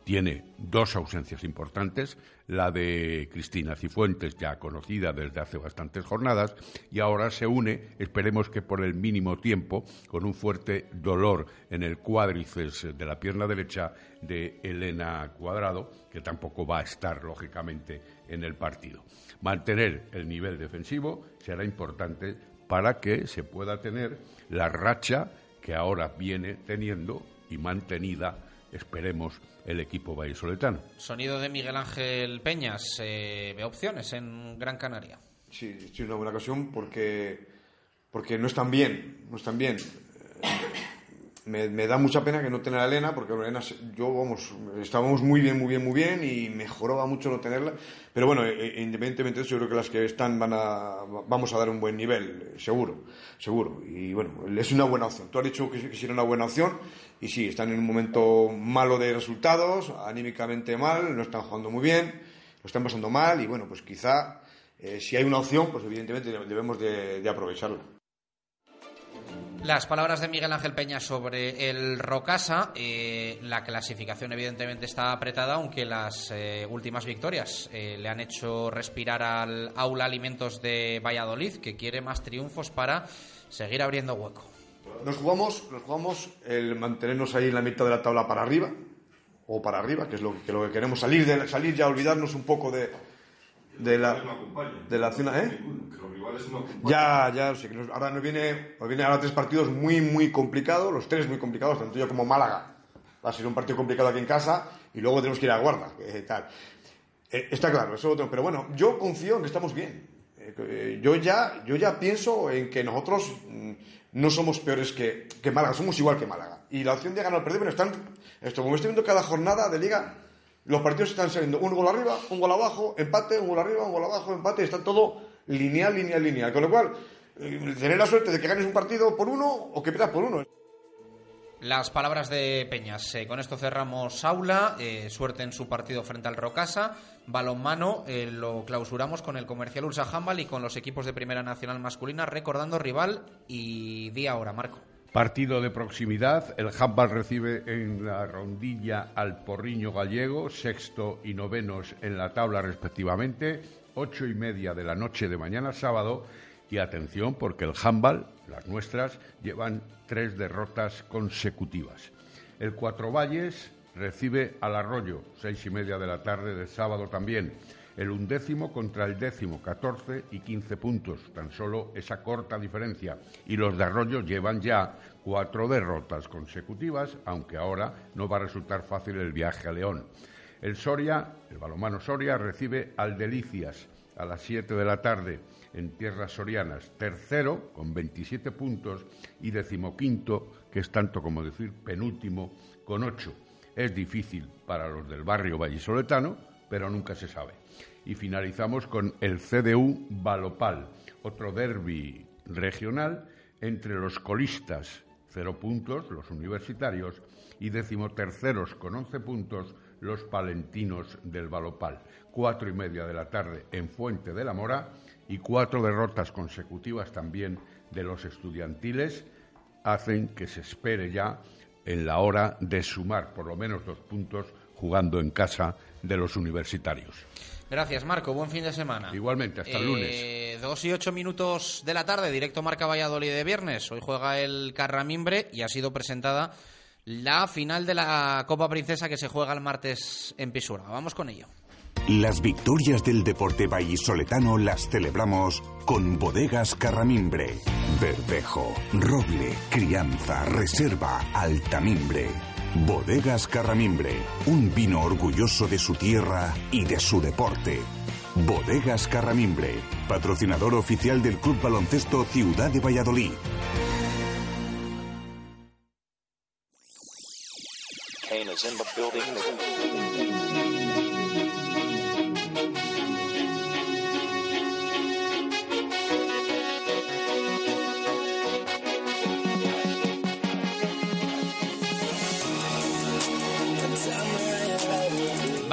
tiene dos ausencias importantes, la de Cristina Cifuentes, ya conocida desde hace bastantes jornadas, y ahora se une, esperemos que por el mínimo tiempo, con un fuerte dolor en el cuádriceps de la pierna derecha de Elena Cuadrado, que tampoco va a estar, lógicamente, en el partido. Mantener el nivel defensivo será importante para que se pueda tener la racha que ahora viene teniendo y mantenida esperemos, el equipo vallisoletano. Sonido de Miguel Ángel Peñas. Eh, ¿Ve opciones en Gran Canaria? Sí, sí, una buena ocasión porque, porque no están bien, no están bien. Me, da mucha pena que no tener a Elena, porque Elena, yo, vamos, estábamos muy bien, muy bien, muy bien y mejoraba mucho no tenerla. Pero bueno, eh, independientemente de eso, yo creo que las que están van a, vamos a dar un buen nivel, seguro, seguro. Y bueno, es una buena opción. Tú has dicho que, que una buena opción y sí, están en un momento malo de resultados, anímicamente mal, no están jugando muy bien, lo están pasando mal y bueno, pues quizá eh, si hay una opción, pues evidentemente debemos de, aprovecharla. Las palabras de Miguel Ángel Peña sobre el Rocasa, eh, la clasificación evidentemente está apretada, aunque las eh, últimas victorias le han hecho respirar al Aula Alimentos de Valladolid, que quiere más triunfos para seguir abriendo hueco. Nos jugamos, nos jugamos el mantenernos ahí en la mitad de la tabla para arriba, o para arriba, que es lo que, lo que queremos, salir, de, salir ya, olvidarnos un poco de, de la, de la zona, ¿eh? Ya, ya, ahora nos viene, nos viene ahora tres partidos muy, muy complicados, los tres muy complicados, tanto yo como Málaga. Va a ser un partido complicado aquí en casa y luego tenemos que ir a guarda, tal. Eh, está claro, eso otro, pero bueno, yo confío en que estamos bien. Eh, yo ya, yo ya pienso en que nosotros mm, no somos peores que, que Málaga, somos igual que Málaga. Y la opción de ganar o perder, pero están, esto, como estoy viendo cada jornada de liga, los partidos están saliendo un gol arriba, un gol abajo, empate, un gol arriba, un gol abajo, empate, está todo lineal, lineal, lineal. Con lo cual, eh, tener la suerte de que ganes un partido por uno o que pierdas por uno. Las palabras de Peñas. Eh, con esto cerramos aula. Eh, suerte en su partido frente al Rocasa. Balonmano lo clausuramos con el comercial Ursa Hambal y con los equipos de Primera Nacional Masculina, recordando rival y día ahora, Marco. Partido de proximidad. El handball recibe en la rondilla al Porriño Gallego, sexto y novenos en la tabla respectivamente, ocho y media de la noche de mañana sábado. Y atención, porque el handball, las nuestras, llevan tres derrotas consecutivas. El Cuatro Valles recibe al Arroyo, seis y media de la tarde del sábado también el undécimo contra el décimo, 14 y 15 puntos, tan solo esa corta diferencia. Y los de Arroyo llevan ya cuatro derrotas consecutivas, aunque ahora no va a resultar fácil el viaje a León. El Soria, el balomano Soria, recibe al Delicias a las 7 de la tarde en tierras sorianas, tercero con 27 puntos y decimoquinto, que es tanto como decir penúltimo, con 8. Es difícil para los del barrio vallisoletano, pero nunca se sabe y finalizamos con el CDU Balopal, otro derby regional entre los colistas, cero puntos, los universitarios, y decimoterceros con once puntos, los palentinos del Balopal. Cuatro y media de la tarde en Fuente de la Mora y cuatro derrotas consecutivas también de los estudiantiles hacen que se espere ya en la hora de sumar por lo menos dos puntos jugando en casa de los universitarios. Gracias, Marco. Buen fin de semana. Igualmente, hasta el lunes. Eh, dos y ocho minutos de la tarde, directo Marca Valladolid de viernes. Hoy juega el Carramimbre y ha sido presentada la final de la Copa Princesa que se juega el martes en Pisura. Vamos con ello. Las victorias del deporte vallisoletano las celebramos con bodegas Carramimbre. Verdejo, roble, crianza, reserva, altamimbre. Bodegas Carramimbre, un vino orgulloso de su tierra y de su deporte. Bodegas Carramimbre, patrocinador oficial del Club Baloncesto Ciudad de Valladolid. Is in the building.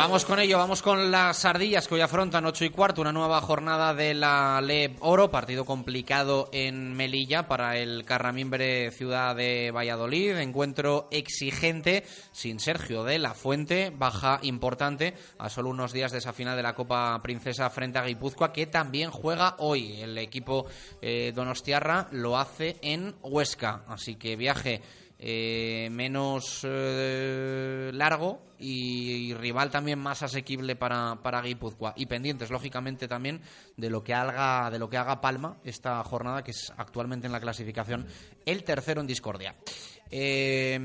Vamos con ello, vamos con las ardillas que hoy afrontan 8 y cuarto, una nueva jornada de la LEB Oro, partido complicado en Melilla para el Carramimbre Ciudad de Valladolid, encuentro exigente sin Sergio de la Fuente, baja importante a solo unos días de esa final de la Copa Princesa frente a Guipúzcoa que también juega hoy. El equipo eh, Donostiarra lo hace en Huesca, así que viaje eh, menos eh, largo y, rival también más asequible para, para Guipúzcoa. Y pendientes lógicamente también de lo que haga de lo que haga Palma esta jornada que es actualmente en la clasificación el tercero en discordia. Eh,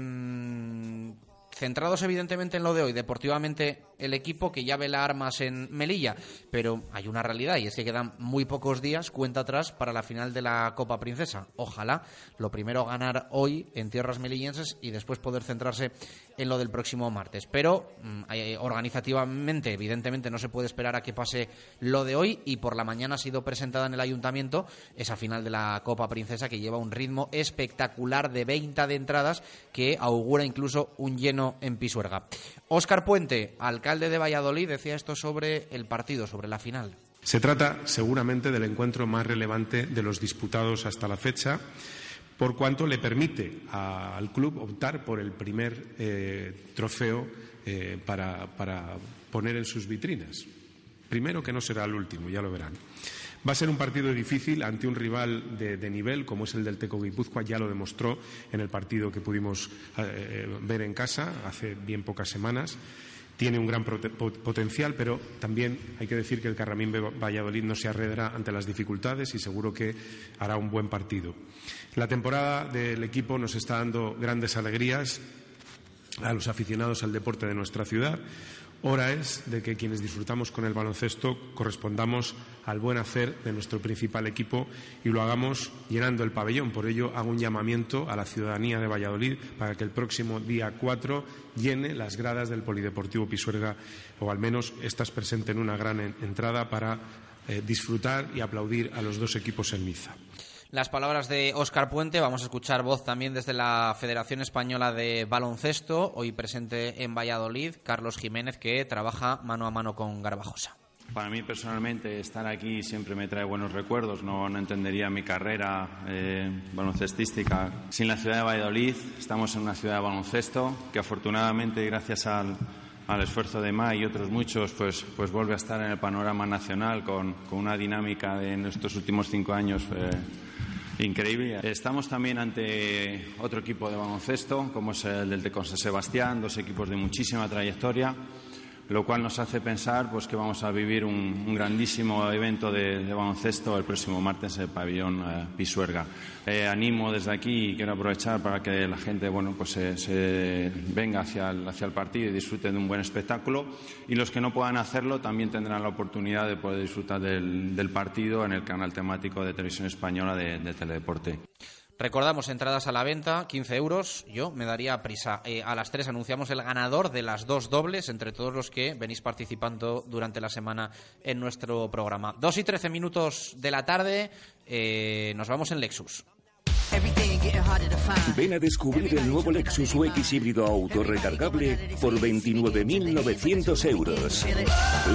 centrados evidentemente en lo de hoy, deportivamente el equipo que ya ve las armas en Melilla, pero hay una realidad y es que quedan muy pocos días, cuenta atrás, para la final de la Copa Princesa. Ojalá lo primero ganar hoy en tierras melillenses y después poder centrarse en lo del próximo martes. Pero mm, eh, organizativamente, evidentemente, no se puede esperar a que pase lo de hoy y por la mañana ha sido presentada en el ayuntamiento esa final de la Copa Princesa que lleva un ritmo espectacular de 20 de entradas que augura incluso un lleno en Pisuerga. Óscar Puente, alcalde de Valladolid, decía esto sobre el partido, sobre la final. Se trata seguramente del encuentro más relevante de los disputados hasta la fecha por cuanto le permite al club optar por el primer eh, trofeo eh, para, poner en sus vitrinas. Primero que no será el último, ya lo verán. Va a ser un partido difícil ante un rival de, nivel como es el del Teco Guipúzcoa, ya lo demostró en el partido que pudimos eh, ver en casa hace bien pocas semanas tiene un gran potencial, pero también hay que decir que el Carramín Valladolid no se arredrará ante las dificultades y seguro que hará un buen partido. La temporada del equipo nos está dando grandes alegrías a los aficionados al deporte de nuestra ciudad. Hora es de que quienes disfrutamos con el baloncesto correspondamos al buen hacer de nuestro principal equipo y lo hagamos llenando el pabellón. Por ello, hago un llamamiento a la ciudadanía de Valladolid para que el próximo día 4 llene las gradas del Polideportivo Pisuerga o al menos estas presenten una gran entrada para eh, disfrutar y aplaudir a los dos equipos en Niza las palabras de Óscar Puente. Vamos a escuchar voz también desde la Federación Española de Baloncesto, hoy presente en Valladolid, Carlos Jiménez, que trabaja mano a mano con Garbajosa. Para mí personalmente estar aquí siempre me trae buenos recuerdos. No, entendería mi carrera eh, baloncestística sin la ciudad de Valladolid. Estamos en una ciudad de baloncesto que afortunadamente gracias al, esfuerzo de MA y otros muchos, pues, pues vuelve a estar en el panorama nacional con, una dinámica de en estos últimos cinco años. Eh, Increíble. Estamos también ante otro equipo de baloncesto, como es el del Tecon Sebastián, dos equipos de muchísima trayectoria lo cual nos hace pensar pues, que vamos a vivir un, grandísimo evento de, baloncesto el próximo martes en el pabellón eh, Pisuerga. Eh, animo desde aquí y quiero aprovechar para que la gente bueno, pues, se, venga hacia el, hacia el, partido y disfrute de un buen espectáculo y los que no puedan hacerlo también tendrán la oportunidad de poder disfrutar del, partido en el canal temático de Televisión Española de, de Teledeporte. Recordamos entradas a la venta, 15 euros. Yo me daría prisa. Eh, a las 3 anunciamos el ganador de las dos dobles entre todos los que venís participando durante la semana en nuestro programa. 2 y 13 minutos de la tarde. Eh, nos vamos en Lexus. Ven a descubrir el nuevo Lexus UX híbrido auto recargable por 29.900 euros.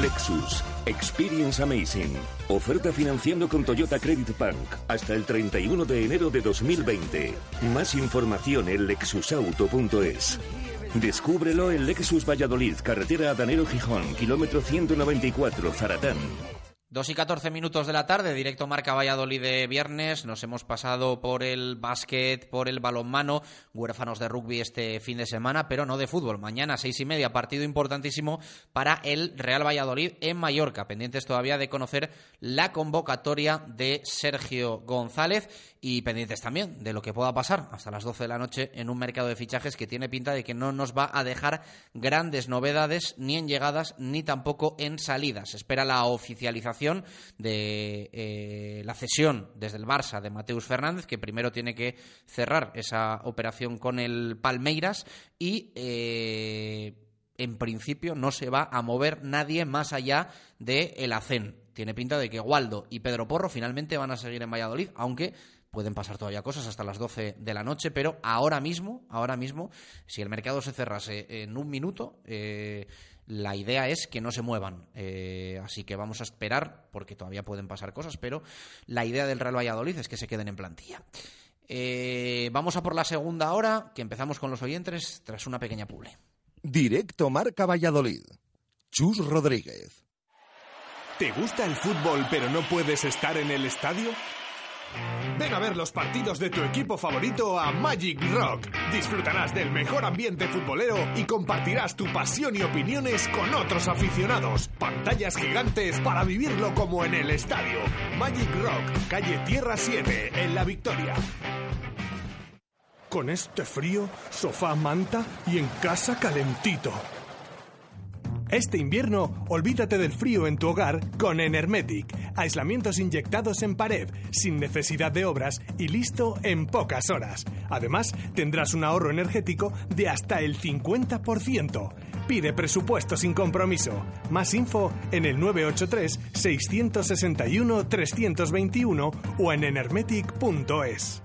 Lexus Experience Amazing. Oferta financiando con Toyota Credit Bank hasta el 31 de enero de 2020. Más información en lexusauto.es. Descúbrelo en Lexus Valladolid, carretera Adanero Gijón, kilómetro 194, Zaratán. Dos y catorce minutos de la tarde, directo Marca Valladolid de viernes. Nos hemos pasado por el básquet, por el balonmano, huérfanos de rugby este fin de semana, pero no de fútbol. Mañana, seis y media, partido importantísimo para el Real Valladolid en Mallorca. Pendientes todavía de conocer la convocatoria de Sergio González y pendientes también de lo que pueda pasar hasta las 12 de la noche en un mercado de fichajes que tiene pinta de que no nos va a dejar grandes novedades ni en llegadas ni tampoco en salidas. Espera la oficialización de eh, la cesión desde el Barça de Mateus Fernández, que primero tiene que cerrar esa operación con el Palmeiras y eh, en principio no se va a mover nadie más allá de el ACEN. Tiene pinta de que Waldo y Pedro Porro finalmente van a seguir en Valladolid, aunque pueden pasar todavía cosas hasta las 12 de la noche, pero ahora mismo, ahora mismo, si el mercado se cerrase en un minuto, eh, la idea es que no se muevan. Eh, así que vamos a esperar, porque todavía pueden pasar cosas, pero la idea del Real Valladolid es que se queden en plantilla. Eh, vamos a por la segunda hora, que empezamos con los oyentes tras una pequeña pule. Directo Marca Valladolid. Chus Rodríguez. ¿Te gusta el fútbol pero no puedes estar en el estadio? Ven a ver los partidos de tu equipo favorito a Magic Rock. Disfrutarás del mejor ambiente futbolero y compartirás tu pasión y opiniones con otros aficionados. Pantallas gigantes para vivirlo como en el estadio. Magic Rock, calle Tierra 7, en La Victoria. Con este frío, sofá, manta y en casa calentito. Este invierno, olvídate del frío en tu hogar con Enermetic. Aislamientos inyectados en pared, sin necesidad de obras y listo en pocas horas. Además, tendrás un ahorro energético de hasta el 50%. Pide presupuesto sin compromiso. Más info en el 983-661-321 o en enermetic.es.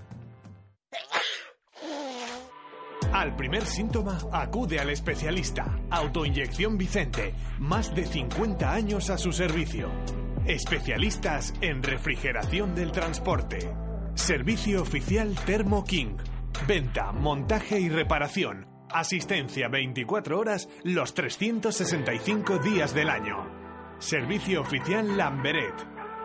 Al primer síntoma, acude al especialista. Autoinyección Vicente. Más de 50 años a su servicio. Especialistas en refrigeración del transporte. Servicio oficial Thermo King. Venta, montaje y reparación. Asistencia 24 horas los 365 días del año. Servicio oficial Lamberet.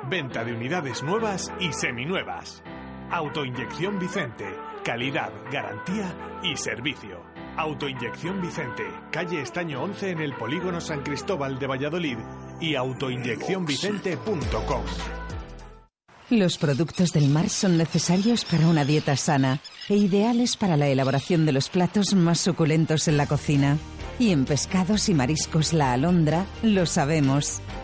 Venta de unidades nuevas y seminuevas. Autoinyección Vicente. Calidad, garantía y servicio. Autoinyección Vicente, calle Estaño 11 en el polígono San Cristóbal de Valladolid y autoinyeccionvicente.com. Los productos del mar son necesarios para una dieta sana e ideales para la elaboración de los platos más suculentos en la cocina. Y en pescados y mariscos La Alondra lo sabemos.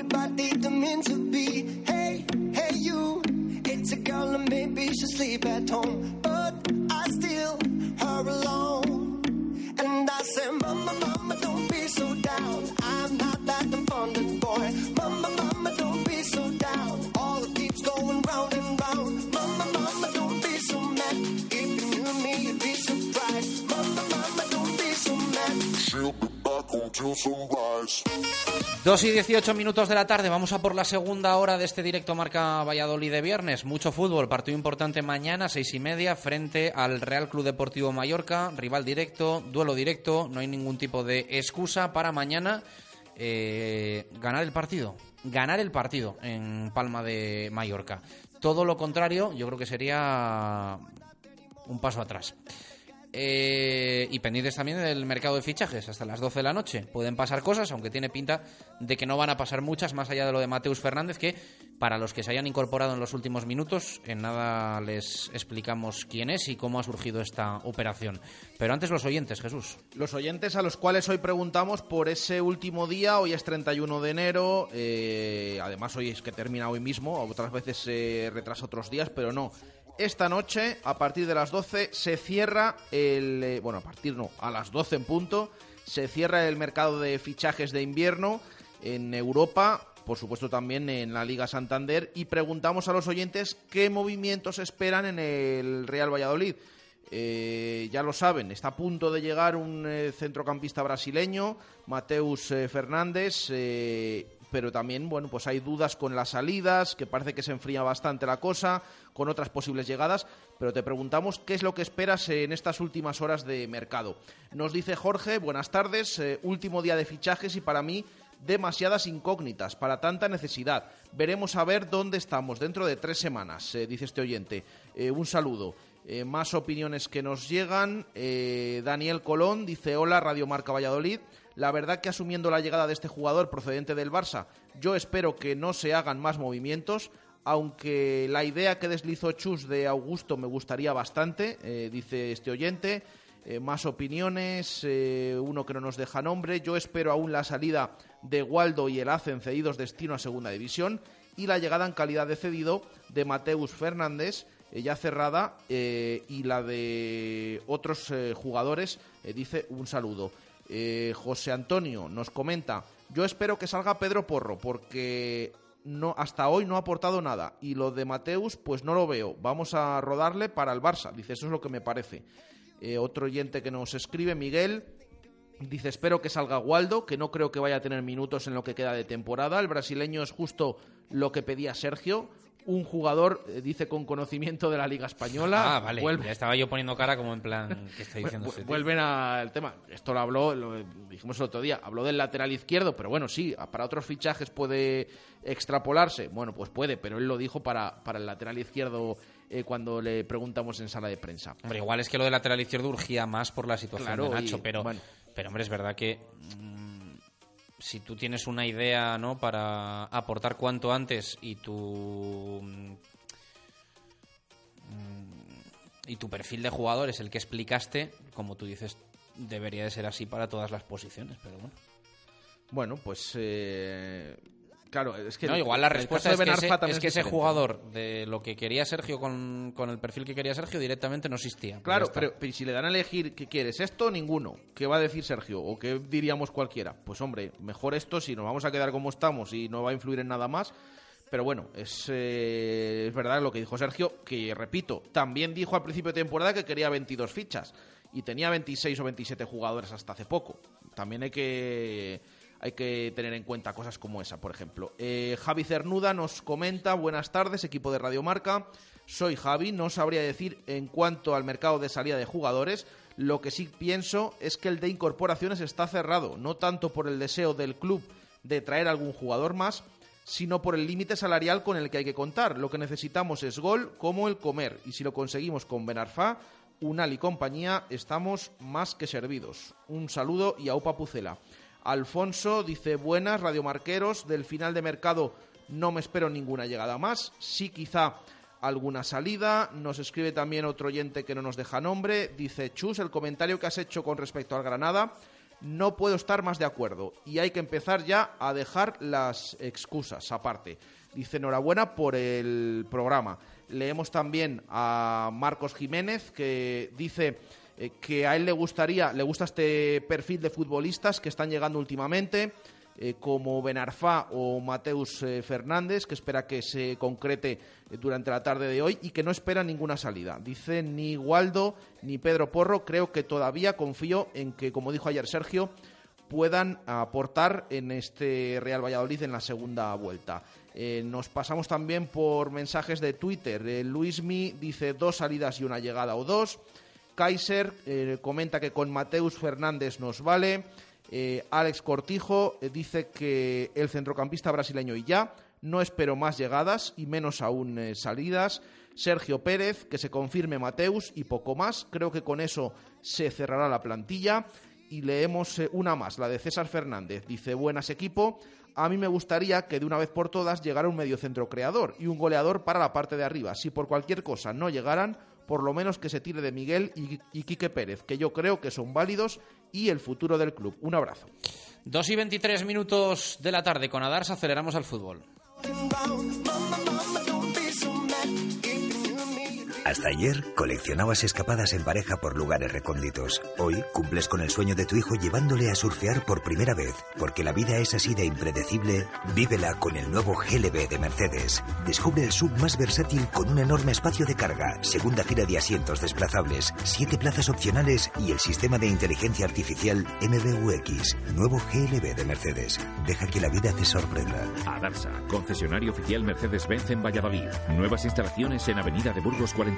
About dating mean to be. Hey, hey, you, it's a girl and maybe she'll sleep at home, 2 y 18 minutos de la tarde, vamos a por la segunda hora de este directo Marca Valladolid de viernes. Mucho fútbol, partido importante mañana, seis y media, frente al Real Club Deportivo Mallorca, rival directo, duelo directo, no hay ningún tipo de excusa para mañana eh, ganar el partido. Ganar el partido en Palma de Mallorca. Todo lo contrario, yo creo que sería un paso atrás. Eh, y pendientes también del mercado de fichajes hasta las 12 de la noche. Pueden pasar cosas, aunque tiene pinta de que no van a pasar muchas, más allá de lo de Mateus Fernández, que para los que se hayan incorporado en los últimos minutos, en nada les explicamos quién es y cómo ha surgido esta operación. Pero antes los oyentes, Jesús. Los oyentes a los cuales hoy preguntamos por ese último día, hoy es 31 de enero, eh, además hoy es que termina hoy mismo, otras veces se retrasa otros días, pero no. Esta noche, a partir de las 12, se cierra el... eh, bueno, a partir no, a las 12 en punto, se cierra el mercado de fichajes de invierno en Europa, por supuesto también en la Liga Santander, y preguntamos a los oyentes qué movimientos esperan en el Real Valladolid. Eh, ya lo saben, está a punto de llegar un eh, centrocampista brasileño, Mateus Fernández, pero también, bueno, pues hay dudas con las salidas, que parece que se enfría bastante la cosa, con otras posibles llegadas, pero te preguntamos qué es lo que esperas en estas últimas horas de mercado. Nos dice Jorge, buenas tardes, eh, último día de fichajes y para mí demasiadas incógnitas para tanta necesidad. Veremos a ver dónde estamos dentro de tres semanas, eh, dice este oyente. Eh, un saludo. Eh, más opiniones que nos llegan. Daniel Colón dice, hola, Radio Marca Valladolid. La verdad que asumiendo la llegada de este jugador procedente del Barça, yo espero que no se hagan más movimientos, aunque la idea que deslizó Chus de Augusto me gustaría bastante, eh, dice este oyente. Eh, más opiniones, eh, uno que no nos deja nombre. Yo espero aún la salida de Waldo y el Hacen cedidos destino a Segunda División y la llegada en calidad de cedido de Mateus Fernández, ya cerrada, y la de otros jugadores, dice un saludo. José Antonio nos comenta, yo espero que salga Pedro Porro, porque no, hasta hoy no ha aportado nada. Y lo de Mateus, pues no lo veo. Vamos a rodarle para el Barça. Dice, eso es lo que me parece. Eh, otro oyente que nos escribe, Miguel, dice, espero que salga Waldo, que no creo que vaya a tener minutos en lo que queda de temporada. El brasileño es justo lo que pedía Sergio un jugador, eh, dice, con conocimiento de la Liga Española. Ah, vale. Ya estaba yo poniendo cara como en plan, ¿qué está diciendo este Vuelven al tema. Esto lo habló, lo dijimos el otro día, habló del lateral izquierdo, pero bueno, sí, para otros fichajes puede extrapolarse. Bueno, pues puede, pero él lo dijo para, para el lateral izquierdo eh, cuando le preguntamos en sala de prensa. Hombre, igual es que lo del lateral izquierdo urgía más por la situación de Nacho, pero, pero hombre, es verdad que si tú tienes una idea ¿no? para aportar cuanto antes y tu mm, y tu perfil de jugador es el que explicaste, como tú dices, debería de ser así para todas las posiciones, pero bueno. Bueno, pues eh, Claro, es que. No, igual la respuesta es, que ese, es que ese jugador, de lo que quería Sergio con, el perfil que quería Sergio, directamente no existía. Pues claro, pero, si le dan a elegir qué quieres, esto, ninguno. ¿Qué va a decir Sergio? ¿O qué diríamos cualquiera? Pues hombre, mejor esto si nos vamos a quedar como estamos y no va a influir en nada más. Pero bueno, es, eh, es verdad lo que dijo Sergio, que repito, también dijo al principio de temporada que quería 22 fichas y tenía 26 o 27 jugadores hasta hace poco. También hay que hay que tener en cuenta cosas como esa, por ejemplo. Eh, Javi Cernuda nos comenta, buenas tardes, equipo de Radio Marca. Soy Javi, no sabría decir en cuanto al mercado de salida de jugadores. Lo que sí pienso es que el de incorporaciones está cerrado, no tanto por el deseo del club de traer algún jugador más, sino por el límite salarial con el que hay que contar. Lo que necesitamos es gol como el comer, y si lo conseguimos con Benarfa, Unal y compañía, estamos más que servidos. Un saludo y aupa Pucela. Alfonso dice, buenas, radiomarqueros, del final de mercado no me espero ninguna llegada más, sí quizá alguna salida. Nos escribe también otro oyente que no nos deja nombre, dice, Chus, el comentario que has hecho con respecto al Granada, no puedo estar más de acuerdo y hay que empezar ya a dejar las excusas aparte. Dice, enhorabuena por el programa. Leemos también a Marcos Jiménez que dice eh, que a él le gustaría, le gusta este perfil de futbolistas que están llegando últimamente, eh, como Benarfá o Mateus eh, Fernández, que espera que se concrete durante la tarde de hoy y que no espera ninguna salida. Dice ni Waldo ni Pedro Porro, creo que todavía confío en que, como dijo ayer Sergio, puedan aportar en este Real Valladolid en la segunda vuelta. nos pasamos también por mensajes de Twitter. Luismi dice dos salidas y una llegada o dos. Kaiser eh, comenta que con Mateus Fernández nos vale. Eh, Alex Cortijo eh, dice que el centrocampista brasileño y ya. No espero más llegadas y menos aún salidas. Sergio Pérez, que se confirme Mateus y poco más. Creo que con eso se cerrará la plantilla. Y leemos una más, la de César Fernández. Dice, buenas equipo. A mí me gustaría que de una vez por todas llegara un mediocentro creador y un goleador para la parte de arriba. Si por cualquier cosa no llegaran, por lo menos que se tire de Miguel y, Quique Pérez, que yo creo que son válidos y el futuro del club. Un abrazo. 2 y 23 minutos de la tarde con Adars aceleramos al fútbol. Hasta ayer coleccionabas escapadas en pareja por lugares recónditos. Hoy cumples con el sueño de tu hijo llevándole a surfear por primera vez. Porque la vida es así de impredecible, vívela con el nuevo GLB de Mercedes. Descubre el sub más versátil con un enorme espacio de carga, segunda fila de asientos desplazables, siete plazas opcionales y el sistema de inteligencia artificial MBUX. Nuevo GLB de Mercedes. Deja que la vida te sorprenda. Adarsa, concesionario oficial Mercedes-Benz en Valladolid. Nuevas instalaciones en Avenida de Burgos 40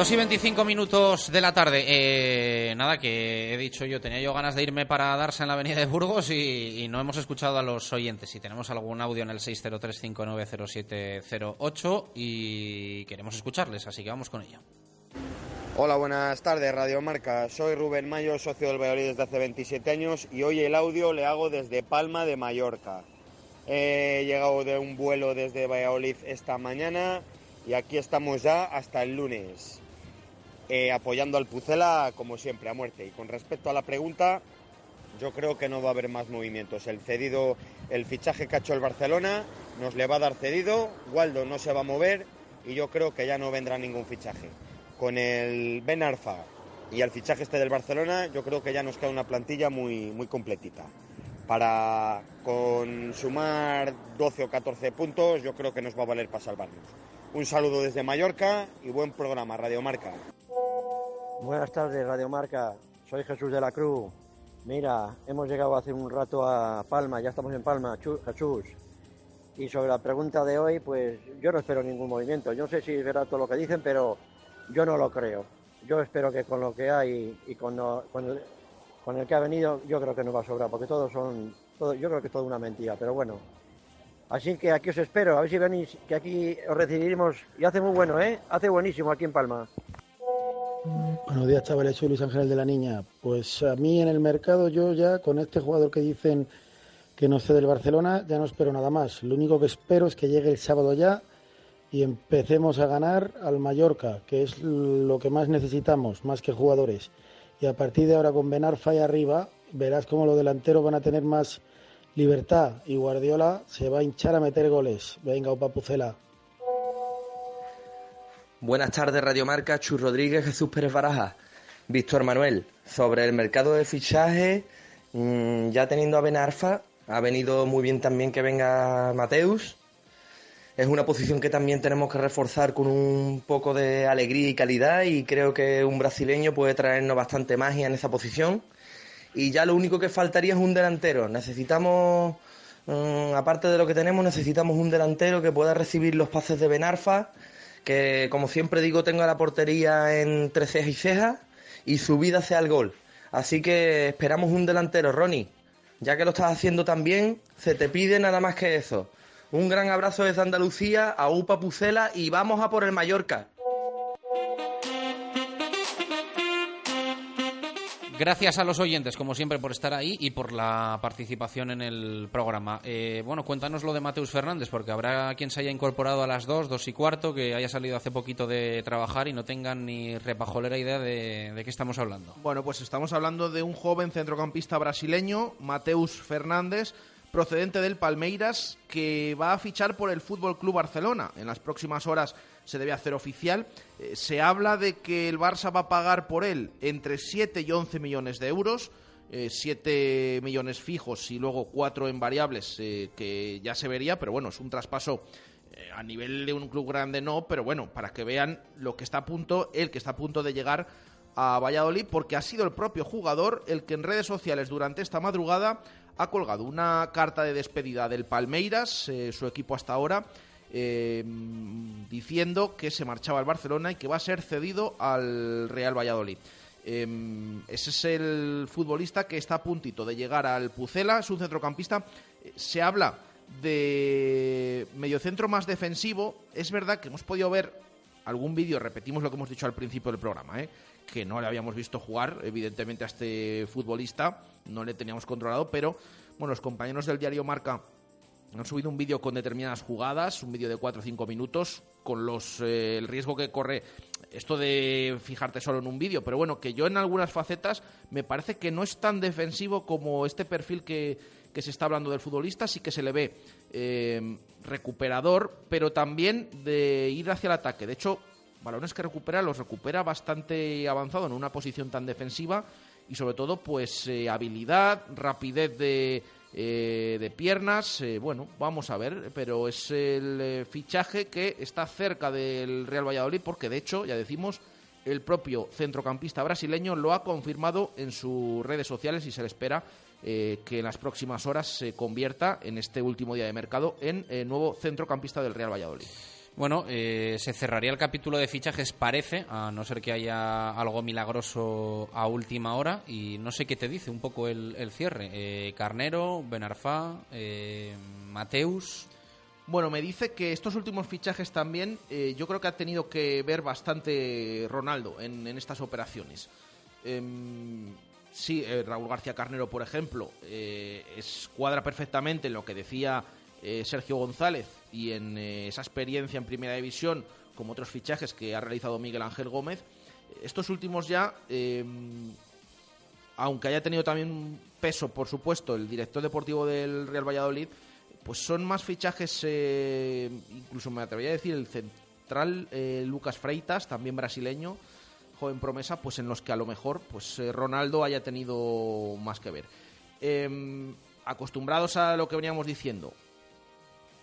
2 y 25 minutos de la tarde. Eh, nada, que he dicho yo, tenía yo ganas de irme para darse en la avenida de Burgos y, no hemos escuchado a los oyentes. Si tenemos algún audio en el 603590708 y queremos escucharles, así que vamos con ello. Hola, buenas tardes, Radio Marca. Soy Rubén Mayo, socio del Valladolid desde hace 27 años y hoy el audio le hago desde Palma de Mallorca. He llegado de un vuelo desde Valladolid esta mañana y aquí estamos ya hasta el lunes, eh, apoyando al Pucela como siempre a muerte. Y con respecto a la pregunta, yo creo que no va a haber más movimientos. El cedido, el fichaje que ha hecho el Barcelona nos le va a dar cedido, Waldo no se va a mover y yo creo que ya no vendrá ningún fichaje. Con el Ben Arfa y el fichaje este del Barcelona, yo creo que ya nos queda una plantilla muy, muy completita. Para con sumar 12 o 14 puntos, yo creo que nos va a valer para salvarnos. Un saludo desde Mallorca y buen programa, Radio Marca. Buenas tardes, Radio Marca. Soy Jesús de la Cruz. Mira, hemos llegado hace un rato a Palma, ya estamos en Palma, Jesús. Y sobre la pregunta de hoy, pues yo no espero ningún movimiento. Yo no sé si es todo lo que dicen, pero yo no lo creo. Yo espero que con lo que hay y con el que ha venido, yo creo que no va a sobrar, porque todos son, todo, yo creo que es toda una mentira, pero bueno. Así que aquí os espero, a ver si venís, que aquí os recibiremos. Y hace muy bueno, ¿eh? Hace buenísimo aquí en Palma. Buenos días, chavales. Soy Luis Ángel de la Niña. Pues a mí en el mercado, yo ya con este jugador que dicen que no sé del Barcelona, ya no espero nada más. Lo único que espero es que llegue el sábado ya y empecemos a ganar al Mallorca, que es lo que más necesitamos, más que jugadores. Y a partir de ahora con Benarfa ahí arriba, verás cómo los delanteros van a tener más libertad y Guardiola se va a hinchar a meter goles. Venga, Opa Pucela. Buenas tardes, Radio Marca, Chus Rodríguez, Jesús Pérez Baraja, Víctor Manuel. Sobre el mercado de fichaje, mm, ya teniendo a Benarfa, ha venido muy bien también que venga Mateus. Es una posición que también tenemos que reforzar con un poco de alegría y calidad y creo que un brasileño puede traernos bastante magia en esa posición. Y ya lo único que faltaría es un delantero. Necesitamos, mm, aparte de lo que tenemos, necesitamos un delantero que pueda recibir los pases de Benarfa, que como siempre digo tenga la portería entre ceja y ceja y su vida sea el gol. Así que esperamos un delantero, Ronnie. Ya que lo estás haciendo tan bien, se te pide nada más que eso. Un gran abrazo desde Andalucía, a UPA Pucela y vamos a por el Mallorca. Gracias a los oyentes, como siempre, por estar ahí y por la participación en el programa. Eh, bueno, cuéntanos lo de Mateus Fernández, porque habrá quien se haya incorporado a las dos, dos y cuarto, que haya salido hace poquito de trabajar y no tengan ni repajolera idea de, de qué estamos hablando. Bueno, pues estamos hablando de un joven centrocampista brasileño, Mateus Fernández, procedente del Palmeiras, que va a fichar por el Fútbol Club Barcelona. En las próximas horas se debe hacer oficial. Eh, se habla de que el Barça va a pagar por él entre 7 y 11 millones de euros. 7 millones fijos y luego 4 en variables, eh, que ya se vería, pero bueno, es un traspaso eh, a nivel de un club grande no, pero bueno, para que vean lo que está a punto, el que está a punto de llegar a Valladolid, porque ha sido el propio jugador el que en redes sociales durante esta madrugada ha colgado una carta de despedida del Palmeiras, eh, su equipo hasta ahora, eh, diciendo que se marchaba al Barcelona y que va a ser cedido al Real Valladolid. Eh, ese es el futbolista que está a puntito de llegar al Pucela, es un centrocampista. Se habla de mediocentro más defensivo. Es verdad que hemos podido ver algún vídeo, repetimos lo que hemos dicho al principio del programa, ¿eh? Que no le habíamos visto jugar, evidentemente, a este futbolista, no le teníamos controlado, pero bueno, los compañeros del diario Marca han subido un vídeo con determinadas jugadas, un vídeo de 4 o 5 minutos, con los eh, el riesgo que corre esto de fijarte solo en un vídeo, pero bueno, que yo en algunas facetas me parece que no es tan defensivo como este perfil que, que se está hablando del futbolista, sí que se le ve eh, recuperador, pero también de ir hacia el ataque. De hecho, balones que recupera los recupera bastante avanzado en una posición tan defensiva y sobre todo pues eh, habilidad, rapidez de, eh, de piernas, eh, bueno, vamos a ver, pero es el fichaje que está cerca del Real Valladolid porque de hecho, ya decimos, el propio centrocampista brasileño lo ha confirmado en sus redes sociales y se le espera que en las próximas horas se convierta en este último día de mercado en eh, nuevo centrocampista del Real Valladolid. Bueno, eh, se cerraría el capítulo de fichajes, parece, a no ser que haya algo milagroso a última hora. Y no sé qué te dice un poco el, cierre. Eh, Carnero, Benarfá, eh, Mateus. Bueno, me dice que estos últimos fichajes también, eh, yo creo que ha tenido que ver bastante Ronaldo en, estas operaciones. Em, sí, eh, Raúl García Carnero, por ejemplo, escuadra perfectamente en lo que decía Sergio González y en eh, esa experiencia en Primera División, como otros fichajes que ha realizado Miguel Ángel Gómez. Estos últimos ya, em, aunque haya tenido también peso, por supuesto, el director deportivo del Real Valladolid, pues son más fichajes, eh, incluso me atrevería a decir el central eh, Lucas Freitas, también brasileño, joven promesa, pues en los que a lo mejor pues Ronaldo haya tenido más que ver. Em, acostumbrados a lo que veníamos diciendo,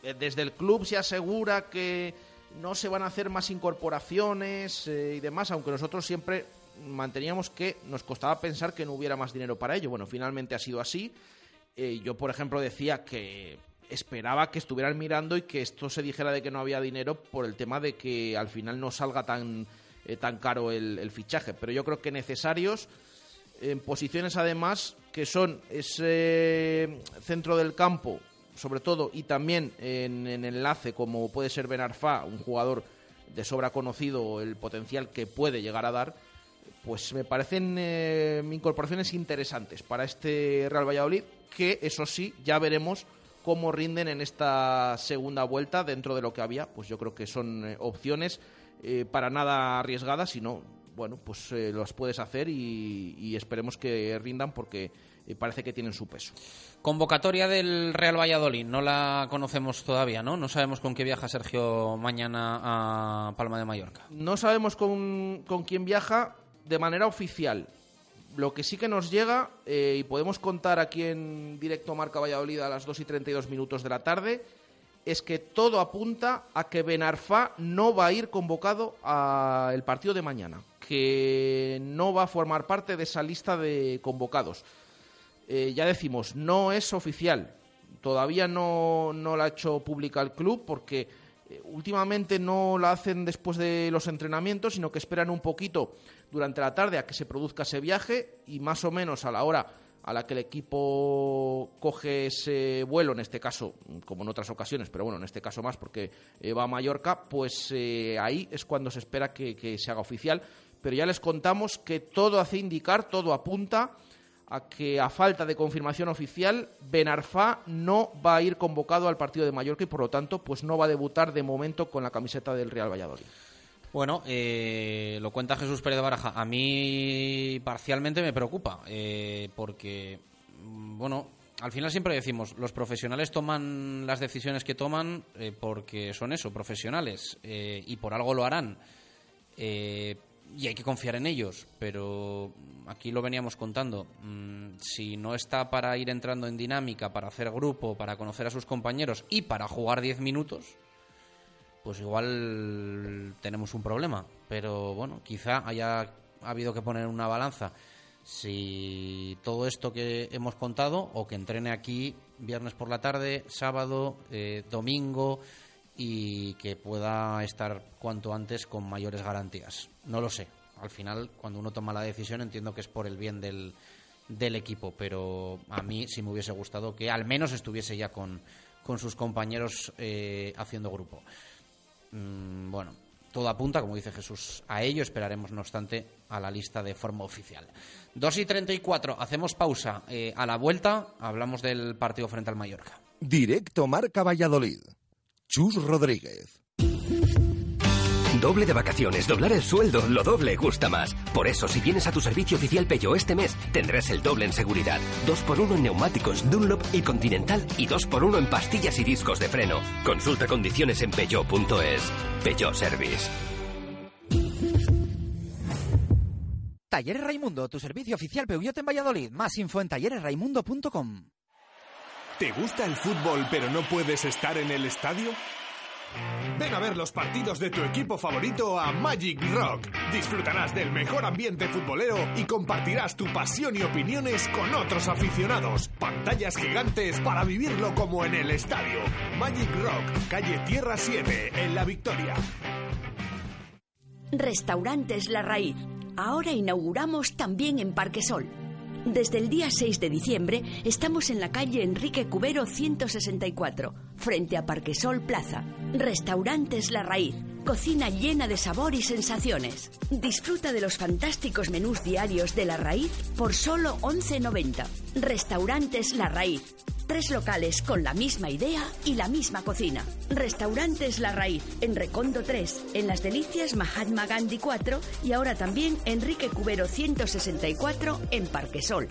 desde el club se asegura que no se van a hacer más incorporaciones eh, y demás, aunque nosotros siempre manteníamos que nos costaba pensar que no hubiera más dinero para ello. Bueno, finalmente ha sido así. Eh, yo, por ejemplo, decía que esperaba que estuvieran mirando y que esto se dijera de que no había dinero por el tema de que al final no salga tan, eh, tan caro el, el fichaje. Pero yo creo que necesarios en posiciones además que son ese centro del campo, sobre todo, y también en, en enlace como puede ser Ben Arfa, un jugador de sobra conocido, el potencial que puede llegar a dar, pues me parecen eh, incorporaciones interesantes para este Real Valladolid, que eso sí, ya veremos cómo rinden en esta segunda vuelta dentro de lo que había, pues yo creo que son eh, opciones eh, para nada arriesgadas, sino bueno, pues las puedes hacer y, y esperemos que rindan porque eh, parece que tienen su peso. Convocatoria del Real Valladolid, no la conocemos todavía, ¿no? No sabemos con qué viaja Sergio mañana a Palma de Mallorca. No sabemos con, con quién viaja de manera oficial. Lo que sí que nos llega, eh, y podemos contar aquí en directo Marca Valladolid a las 2 y 32 minutos de la tarde, es que todo apunta a que Benarfá no va a ir convocado al partido de mañana, que no va a formar parte de esa lista de convocados. Eh, ya decimos, no es oficial, todavía no, no la ha hecho pública el club porque eh, últimamente no la hacen después de los entrenamientos, sino que esperan un poquito durante la tarde a que se produzca ese viaje y más o menos a la hora a la que el equipo coge ese vuelo, en este caso, como en otras ocasiones, pero bueno, en este caso más porque eh, va a Mallorca, pues ahí es cuando se espera que se haga oficial. Pero ya les contamos que todo hace indicar, todo apunta a que a falta de confirmación oficial, Benarfá no va a ir convocado al partido de Mallorca y por lo tanto pues no va a debutar de momento con la camiseta del Real Valladolid. Bueno, eh, lo cuenta Jesús Pérez de Baraja. A mí parcialmente me preocupa, eh, porque, mm, bueno, al final siempre decimos, los profesionales toman las decisiones que toman eh, porque son eso, profesionales, eh, y por algo lo harán. Y hay que confiar en ellos, pero aquí lo veníamos contando. Mm, si no está para ir entrando en dinámica, para hacer grupo, para conocer a sus compañeros y para jugar 10 minutos, pues igual tenemos un problema. Pero bueno, quizá haya habido que poner una balanza si todo esto que hemos contado o que entrene aquí viernes por la tarde, sábado, eh, domingo y que pueda estar cuanto antes con mayores garantías. No lo sé. Al final, cuando uno toma la decisión, entiendo que es por el bien del, del equipo, pero a mí sí me hubiese gustado que al menos estuviese ya con, con sus compañeros eh, haciendo grupo. Mm, bueno, todo apunta, como dice Jesús, a ello. Esperaremos, no obstante, a la lista de forma oficial. 2 y 34, hacemos pausa. Eh, a la vuelta hablamos del partido frente al Mallorca. Directo Marca Valladolid. Chus Rodríguez. Doble de vacaciones, doblar el sueldo, lo doble gusta más. Por eso, si vienes a tu servicio oficial Peugeot este mes, tendrás el doble en seguridad. 2x1 en neumáticos Dunlop y Continental y 2x1 en pastillas y discos de freno. Consulta condiciones en peugeot.es. Peugeot Service. Talleres Raimundo, tu servicio oficial Peugeot en Valladolid. Más info en talleresraimundo.com. ¿Te gusta el fútbol pero no puedes estar en el estadio? Ven a ver los partidos de tu equipo favorito a Magic Rock. Disfrutarás del mejor ambiente futbolero y compartirás tu pasión y opiniones con otros aficionados. Pantallas gigantes para vivirlo como en el estadio. Magic Rock, calle Tierra 7, en La Victoria. Restaurantes La Raíz. Ahora inauguramos también en Parquesol. Desde el día 6 de diciembre estamos en la calle Enrique Cubero 164, frente a Parquesol Plaza. Restaurantes La Raíz. Cocina llena de sabor y sensaciones. Disfruta de los fantásticos menús diarios de La Raíz por solo 11.90. Restaurantes La Raíz. Tres locales con la misma idea y la misma cocina. Restaurantes La Raíz, en Recondo 3, en Las Delicias Mahatma Gandhi 4 y ahora también Enrique Cubero 164 en Parquesol.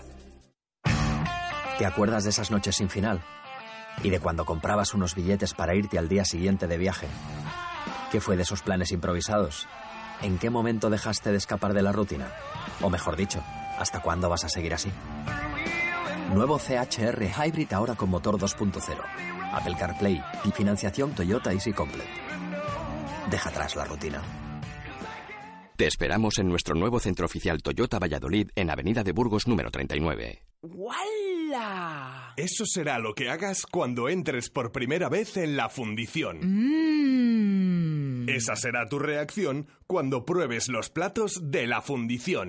¿Te acuerdas de esas noches sin final? Y de cuando comprabas unos billetes para irte al día siguiente de viaje. ¿Qué fue de esos planes improvisados? ¿En qué momento dejaste de escapar de la rutina? O mejor dicho, ¿hasta cuándo vas a seguir así? Nuevo CHR Hybrid ahora con motor 2.0, Apple CarPlay y financiación Toyota Easy Complete. Deja atrás la rutina. Te esperamos en nuestro nuevo centro oficial Toyota Valladolid en Avenida de Burgos número 39. ¡Wala! Eso será lo que hagas cuando entres por primera vez en la fundición. Esa será tu reacción cuando pruebes los platos de la fundición.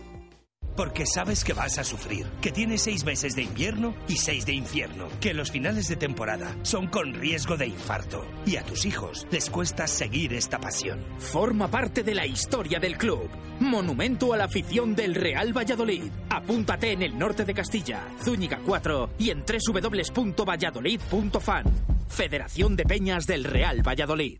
Porque sabes que vas a sufrir, que tienes seis meses de invierno y seis de infierno, que los finales de temporada son con riesgo de infarto y a tus hijos les cuesta seguir esta pasión. Forma parte de la historia del club. Monumento a la afición del Real Valladolid. Apúntate en el norte de Castilla, Zúñiga 4 y en www.valladolid.fan. Federación de Peñas del Real Valladolid.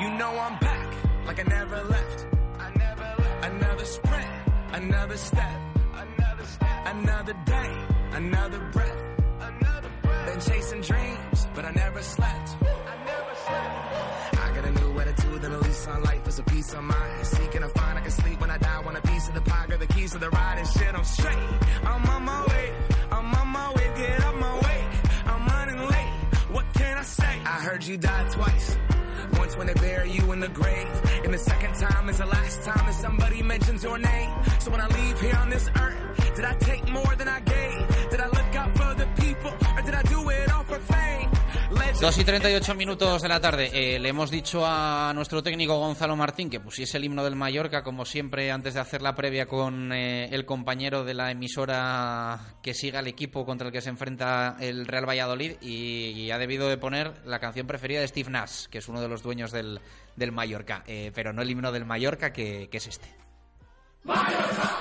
You know I'm back, like I never left. I never left. Another sprint, another step, another step, another day, another breath, another breath. Been chasing dreams, but I never slept. I never slept. I got a new attitude and a lease on life is a piece of mind. Seeking to find I can sleep when I die. Want a piece of the pie, got the keys to the ride and shit. I'm straight. I'm on my way. I'm on my way. Get up my way. I'm running late. What can I say? I heard you died twice. When they bury you in the grave, and the second time is the last time that somebody mentions your name. So when I leave here on this earth, did I 2 y 38 minutos de la tarde. Eh, le hemos dicho a nuestro técnico Gonzalo Martín que pusiese el himno del Mallorca, como siempre, antes de hacer la previa con eh, el compañero de la emisora que siga el equipo contra el que se enfrenta el Real Valladolid. Y, y ha debido de poner la canción preferida de Steve Nash, que es uno de los dueños del, del Mallorca. Eh, pero no el himno del Mallorca, que, que es este. Mallorca,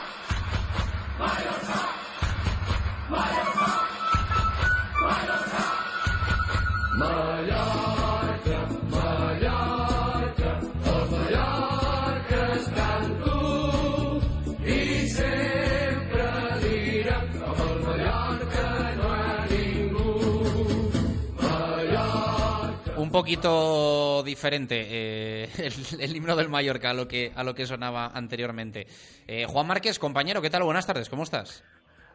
poquito diferente eh, el, el himno del Mallorca a lo que, a lo que sonaba anteriormente. Eh, Juan Márquez, compañero, ¿qué tal? Buenas tardes, ¿cómo estás?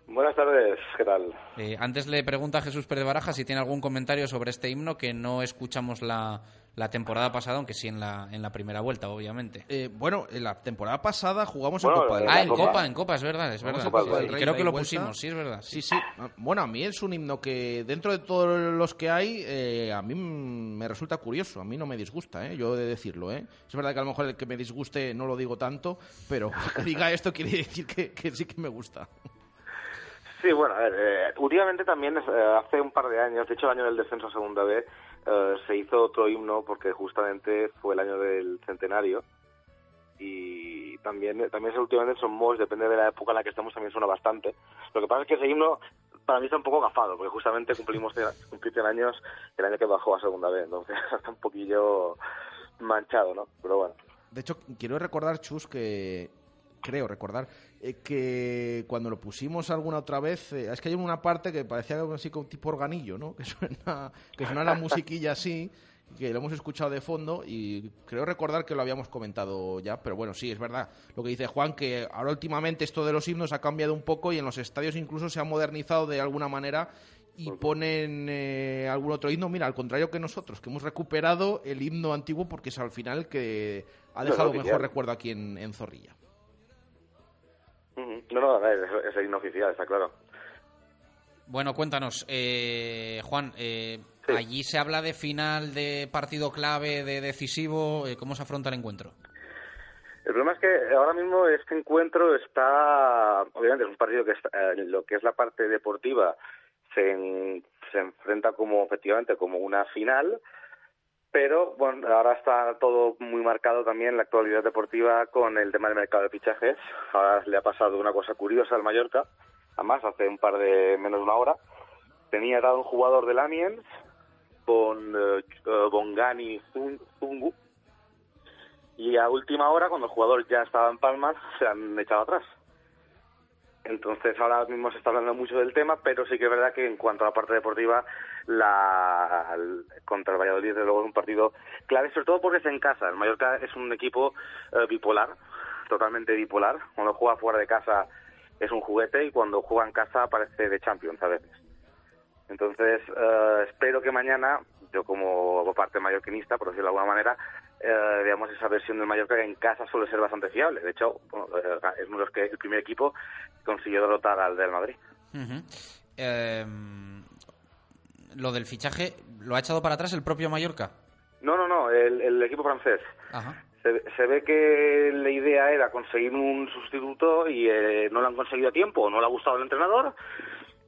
Buenas tardes, ¿qué tal? Eh, antes le pregunta a Jesús Pérez Baraja si tiene algún comentario sobre este himno que no escuchamos la, la temporada pasada, aunque sí en la, en la primera vuelta, obviamente. Eh, bueno, en la temporada pasada jugamos Bueno, en Copa del Ah, Rey. en Copa, en Copa, es verdad, es verdad. Copa creo que lo pusimos, sí, es verdad. Sí, sí. Bueno, a mí es un himno que dentro de todos los que hay, eh, a mí mm, me resulta curioso, a mí no me disgusta, ¿eh? yo he de decirlo. ¿eh? Es verdad que a lo mejor el que me disguste no lo digo tanto, pero que diga esto quiere decir que, que sí que me gusta. Sí, bueno, a ver, eh, últimamente también, eh, hace un par de años, de hecho el año del descenso a Segunda B, eh, se hizo otro himno porque justamente fue el año del centenario y también también últimamente son Moss, depende de la época en la que estamos, también suena bastante. Lo que pasa es que ese himno para mí está un poco gafado, porque justamente cumplimos cumplir 100 años el año que bajó a Segunda B, entonces está un poquillo manchado, ¿no? Pero bueno. De hecho, quiero recordar, Chus, que creo recordar eh, que cuando lo pusimos alguna otra vez, eh, es que hay una parte que parecía algo así como tipo organillo, ¿no? Que suena, que suena la musiquilla así, que lo hemos escuchado de fondo y creo recordar que lo habíamos comentado ya, pero bueno, sí, es verdad lo que dice Juan, que ahora últimamente esto de los himnos ha cambiado un poco y en los estadios incluso se ha modernizado de alguna manera y ponen eh, algún otro himno. Mira, al contrario que nosotros, que hemos recuperado el himno antiguo porque es al final que ha dejado no, mejor recuerdo aquí en, en Zorrilla. No, no, es, es el himno oficial, está claro. Bueno, cuéntanos, eh, Juan, eh, allí se habla de final, de partido clave, de decisivo, eh, ¿cómo se afronta el encuentro? El problema es que ahora mismo este encuentro está, obviamente es un partido que está, eh, en lo que es la parte deportiva se, en- se enfrenta como efectivamente como una final, pero bueno, ahora está todo muy marcado también la actualidad deportiva con el tema del mercado de fichajes. Ahora le ha pasado una cosa curiosa al Mallorca, además hace un par de menos de una hora tenía dado un jugador del Amiens con eh, eh, Bongani Zun- Zungu y a última hora, cuando el jugador ya estaba en Palmas, se han echado atrás. Entonces ahora mismo se está hablando mucho del tema, pero sí que es verdad que en cuanto a la parte deportiva, la contra el Valladolid desde luego es un partido clave, sobre todo porque es en casa. El Mallorca es un equipo eh, bipolar, totalmente bipolar. Cuando juega fuera de casa es un juguete y cuando juega en casa parece de Champions a veces. Entonces, eh, espero que mañana, yo como parte mallorquinista, por decirlo de alguna manera, eh, veamos esa versión del Mallorca que en casa suele ser bastante fiable. De hecho, bueno, eh, es uno de los que el primer equipo consiguió derrotar al del Madrid. Eh, lo del fichaje, ¿lo ha echado para atrás el propio Mallorca? No, no, no, el, el equipo francés. Ajá. Se, se ve que la idea era conseguir un sustituto y eh, no lo han conseguido a tiempo, no le ha gustado al entrenador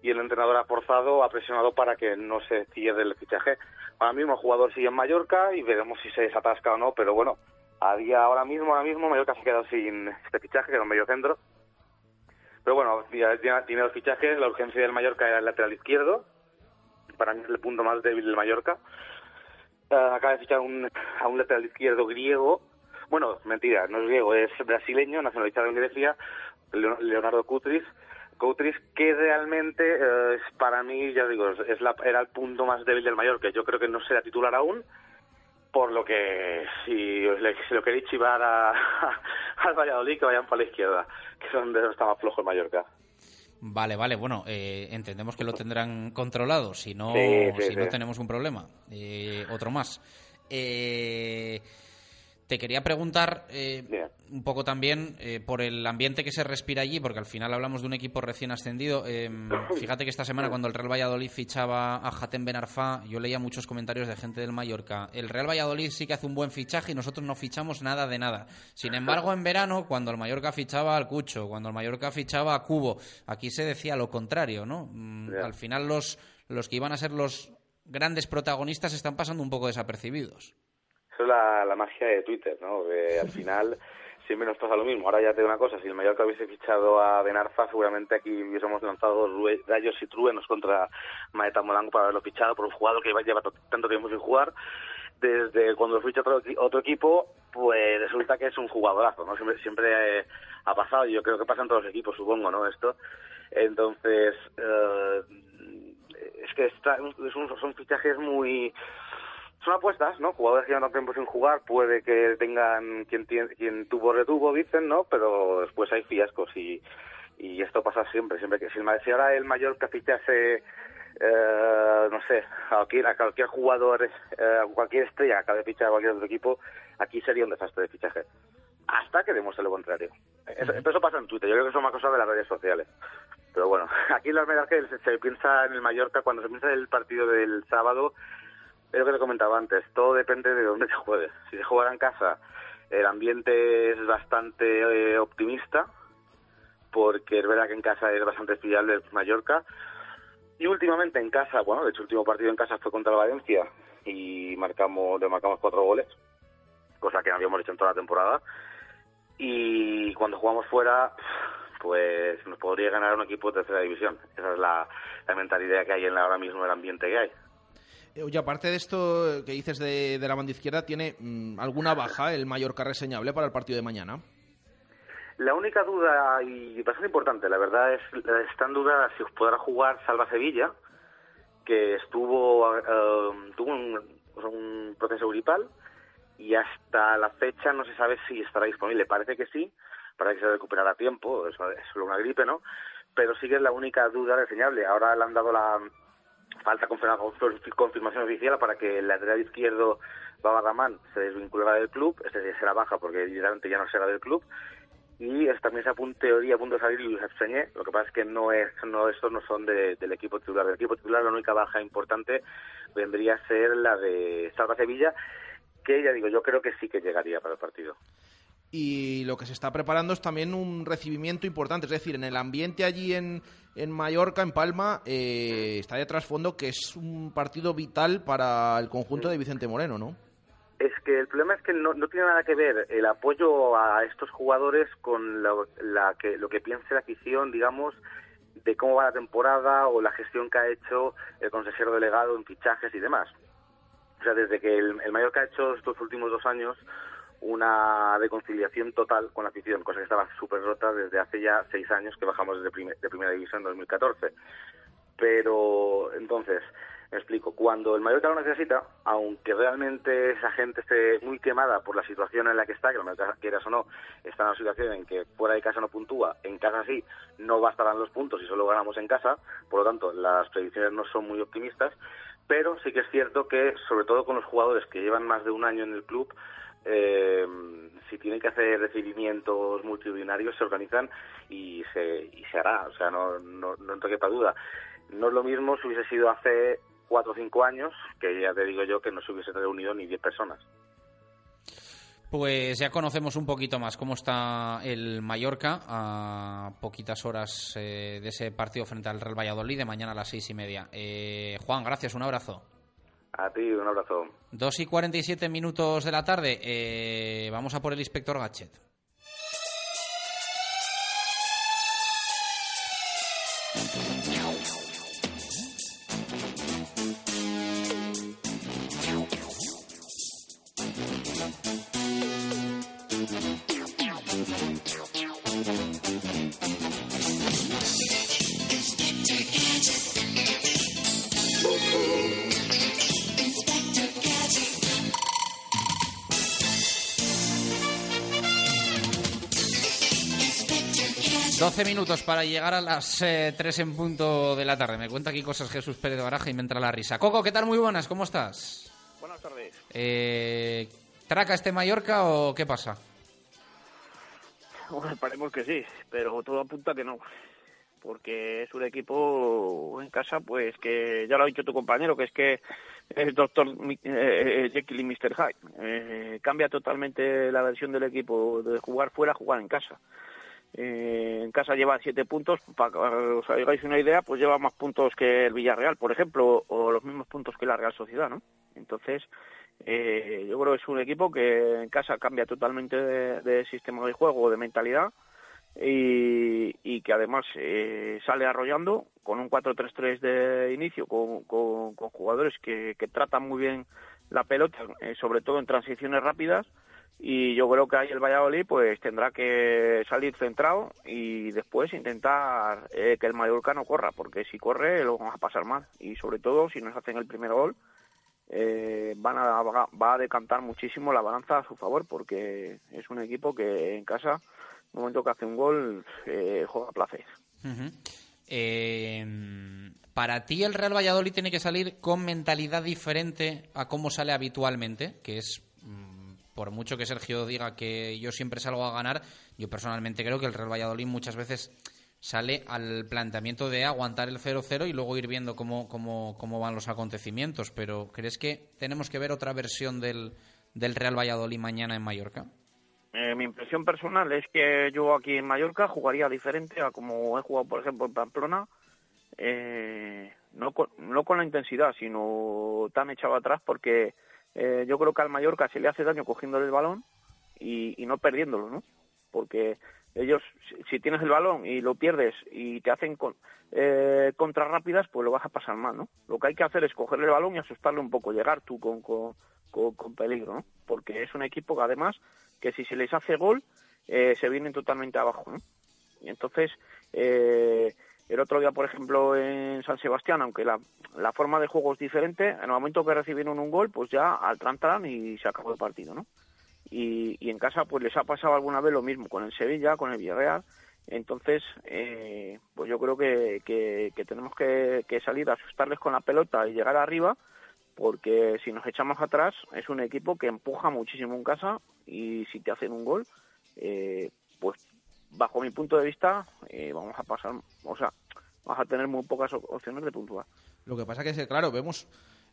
y el entrenador ha forzado, ha presionado para que no se cierre el fichaje. Ahora mismo el jugador sigue en Mallorca y veremos si se desatasca o no, pero bueno, a día ahora mismo, ahora mismo Mallorca se ha quedado sin este fichaje, que era un medio centro. Pero bueno, ya tiene los fichajes, la urgencia del Mallorca era el lateral izquierdo, para mí es el punto más débil del Mallorca. Eh, acaba de fichar un, a un lateral izquierdo griego. Bueno, mentira, no es griego, es brasileño, nacionalizado en Grecia, Leo- Leonardo Kutris. Kutris, que realmente eh, es para mí, ya digo, es- la- era el punto más débil del Mallorca. Yo creo que no será titular aún, por lo que si, si lo queréis chivar a, al Valladolid, que vayan para la izquierda, que es donde está más flojo el Mallorca. Vale, vale, bueno, eh, entendemos que lo tendrán controlado, si no, Sí, sí, si no sí. tenemos un problema. Eh, otro más. Eh, te quería preguntar eh, un poco también eh, por el ambiente que se respira allí, porque al final hablamos de un equipo recién ascendido. Eh, fíjate que esta semana cuando el Real Valladolid fichaba a Hatem Ben Arfa, yo leía muchos comentarios de gente del Mallorca. El Real Valladolid sí que hace un buen fichaje y nosotros no fichamos nada de nada. Sin embargo, en verano, cuando el Mallorca fichaba al Cucho, cuando el Mallorca fichaba a Cubo, aquí se decía lo contrario, ¿no? Mm. Al final los, los que iban a ser los grandes protagonistas están pasando un poco desapercibidos. Eso es la, la magia de Twitter, ¿no? Al final siempre nos pasa lo mismo. Ahora ya te digo una cosa, si el Mallorca hubiese fichado a Benarfa, seguramente aquí hubiésemos lanzado rayos y truenos contra Maeta Molango para haberlo fichado por un jugador que lleva to- tanto tiempo sin jugar. Desde cuando lo ficha otro, otro equipo, pues resulta que es un jugadorazo, ¿no? Siempre, siempre eh, ha pasado, y yo creo que pasa en todos los equipos, supongo, ¿no? Esto. Entonces, eh, es que está- es un- son fichajes muy son apuestas, ¿no? Jugadores que llevan tanto tiempo sin jugar, puede que tengan quien, quien tuvo retuvo, dicen, ¿no? Pero después hay fiascos y, y esto pasa siempre, siempre que si, ahora el Mallorca fichase eh, no sé, a cualquier, a cualquier jugador, eh, a cualquier estrella que acabe de fichar a cualquier otro equipo, aquí sería un desastre de fichaje. Hasta que demuestre lo contrario. Eso, eso pasa en Twitter, yo creo que eso es una cosa de las redes sociales. Pero bueno, aquí la verdad que se, se piensa en el Mallorca, cuando se piensa en el partido del sábado, es lo que te comentaba antes, todo depende de dónde se juegue. Si se juega en casa, el ambiente es bastante eh, optimista, porque es verdad que en casa es bastante fiable el Mallorca. Y últimamente en casa, bueno, de hecho el último partido en casa fue contra el Valencia y marcamos, le marcamos cuatro goles, cosa que no habíamos hecho en toda la temporada. Y cuando jugamos fuera, pues nos podría ganar un equipo de tercera división. Esa es la, la mentalidad que hay en la- ahora mismo, el ambiente que hay. Oye, aparte de esto que dices de, de la banda izquierda, ¿tiene mm, alguna baja el Mallorca reseñable para el partido de mañana? La única duda, y bastante importante, la verdad, es está en duda si podrá jugar Salva Sevilla, que estuvo eh, tuvo un proceso gripal y hasta la fecha no se sabe si estará disponible. Parece que sí, para que se recuperará a tiempo, es, es solo una gripe, ¿no? Pero sí que es la única duda reseñable. Ahora le han dado la falta confirma- confirmación oficial para que el lateral izquierdo Babarramán se desvinculará del club, este será baja porque evidentemente ya no será del club. Y también se apunta teoría a punto de salir Luis Abseñé, lo que pasa es que no es no estos no son de- del equipo titular. Del equipo titular la única baja importante vendría a ser la de Salva Sevilla que ya digo yo creo que sí que llegaría para el partido Y lo que se está preparando es también un recibimiento importante, es decir, en el ambiente allí en, en Mallorca, en Palma, eh, está de trasfondo que es un partido vital para el conjunto de Vicente Moreno, ¿no? Es que el problema es que no, tiene nada que ver el apoyo a estos jugadores con lo, la que, lo que piense la afición, digamos, de cómo va la temporada o la gestión que ha hecho el consejero delegado en fichajes y demás. O sea, desde que el Mallorca ha hecho estos últimos dos años una reconciliación total con la afición, cosa que estaba súper rota desde hace ya seis años que bajamos de primera división en 2014. Pero entonces, explico, cuando el Mallorca lo necesita, aunque realmente esa gente esté muy quemada por la situación en la que está, que el Mallorca, quieras o no, está en una situación en que fuera de casa no puntúa, en casa sí, no bastarán los puntos y solo ganamos en casa, por lo tanto, las predicciones no son muy optimistas, pero sí que es cierto que, sobre todo con los jugadores que llevan más de un año en el club, eh, si tienen que hacer recibimientos multitudinarios se organizan y se, y se hará, o sea, no, no, no te quepa duda. No es lo mismo si hubiese sido hace cuatro o cinco años, que ya te digo yo que no se hubiesen reunido ni diez personas. Pues ya conocemos un poquito más cómo está el Mallorca a poquitas horas eh, de ese partido frente al Real Valladolid de mañana a las seis y media. Eh, Juan, gracias, un abrazo. A ti, un abrazo. Dos y 47 minutos de la tarde. eh, vamos a por el inspector Gachet. Minutos para llegar a las eh, tres en punto de la tarde. Me cuenta aquí cosas Jesús Pérez de Baraja y me entra la risa. Coco, ¿qué tal? Muy buenas, ¿cómo estás? Buenas tardes. Eh, ¿Traca este Mallorca o qué pasa? Bueno, esperemos que sí, pero todo apunta que no. Porque es un equipo en casa, pues que ya lo ha dicho tu compañero, que es que es Doctor eh, Jekyll y Mr. Hyde. Eh, cambia totalmente la versión del equipo de jugar fuera a jugar en casa. Eh, en casa lleva siete puntos, para que os hagáis una idea, pues lleva más puntos que el Villarreal, por ejemplo, o los mismos puntos que la Real Sociedad, ¿no? Entonces, eh, yo creo que es un equipo que en casa cambia totalmente de, sistema de juego, de mentalidad, y, y que además eh, sale arrollando con un 4-3-3 de inicio, con, con- con jugadores que, que tratan muy bien la pelota, eh, sobre todo en transiciones rápidas, y yo creo que ahí el Valladolid pues tendrá que salir centrado y después intentar eh, que el Mallorca no corra, porque si corre lo vamos a pasar mal, y sobre todo si nos hacen el primer gol, eh, van a, va a decantar muchísimo la balanza a su favor porque es un equipo que en casa, en el momento que hace un gol, eh, juega placer. Eh, para ti el Real Valladolid tiene que salir con mentalidad diferente a cómo sale habitualmente, que es por mucho que Sergio diga que yo siempre salgo a ganar, yo personalmente creo que el Real Valladolid muchas veces sale al planteamiento de aguantar el 0-0 y luego ir viendo cómo, cómo, cómo van los acontecimientos. Pero ¿crees que tenemos que ver otra versión del, del Real Valladolid mañana en Mallorca? Eh, mi impresión personal es que yo aquí en Mallorca jugaría diferente a como he jugado, por ejemplo, en Pamplona. Eh, no, con, no con la intensidad, sino tan echado atrás, porque eh, yo creo que al Mallorca se le hace daño cogiéndole el balón y, y no perdiéndolo, ¿no? Porque ellos, si tienes el balón y lo pierdes y te hacen con, eh, rápidas, pues lo vas a pasar mal, ¿no? Lo que hay que hacer es cogerle el balón y asustarle un poco, llegar tú con, con, con, peligro, ¿no? Porque es un equipo que además, que si se les hace gol, eh, se vienen totalmente abajo, ¿no? Y entonces, eh, el otro día, por ejemplo, en San Sebastián, aunque la, forma de juego es diferente, en el momento que recibieron un gol, pues ya altran y se acabó el partido, ¿no? y, y, en casa pues les ha pasado alguna vez lo mismo con el Sevilla, con el Villarreal. Entonces, eh, pues yo creo que, que, que tenemos que, que, salir a asustarles con la pelota y llegar arriba, porque si nos echamos atrás es un equipo que empuja muchísimo en casa y si te hacen un gol, eh, pues bajo mi punto de vista eh, vamos a pasar, o sea, vas a tener muy pocas opciones de puntuar. Lo que pasa que es claro, vemos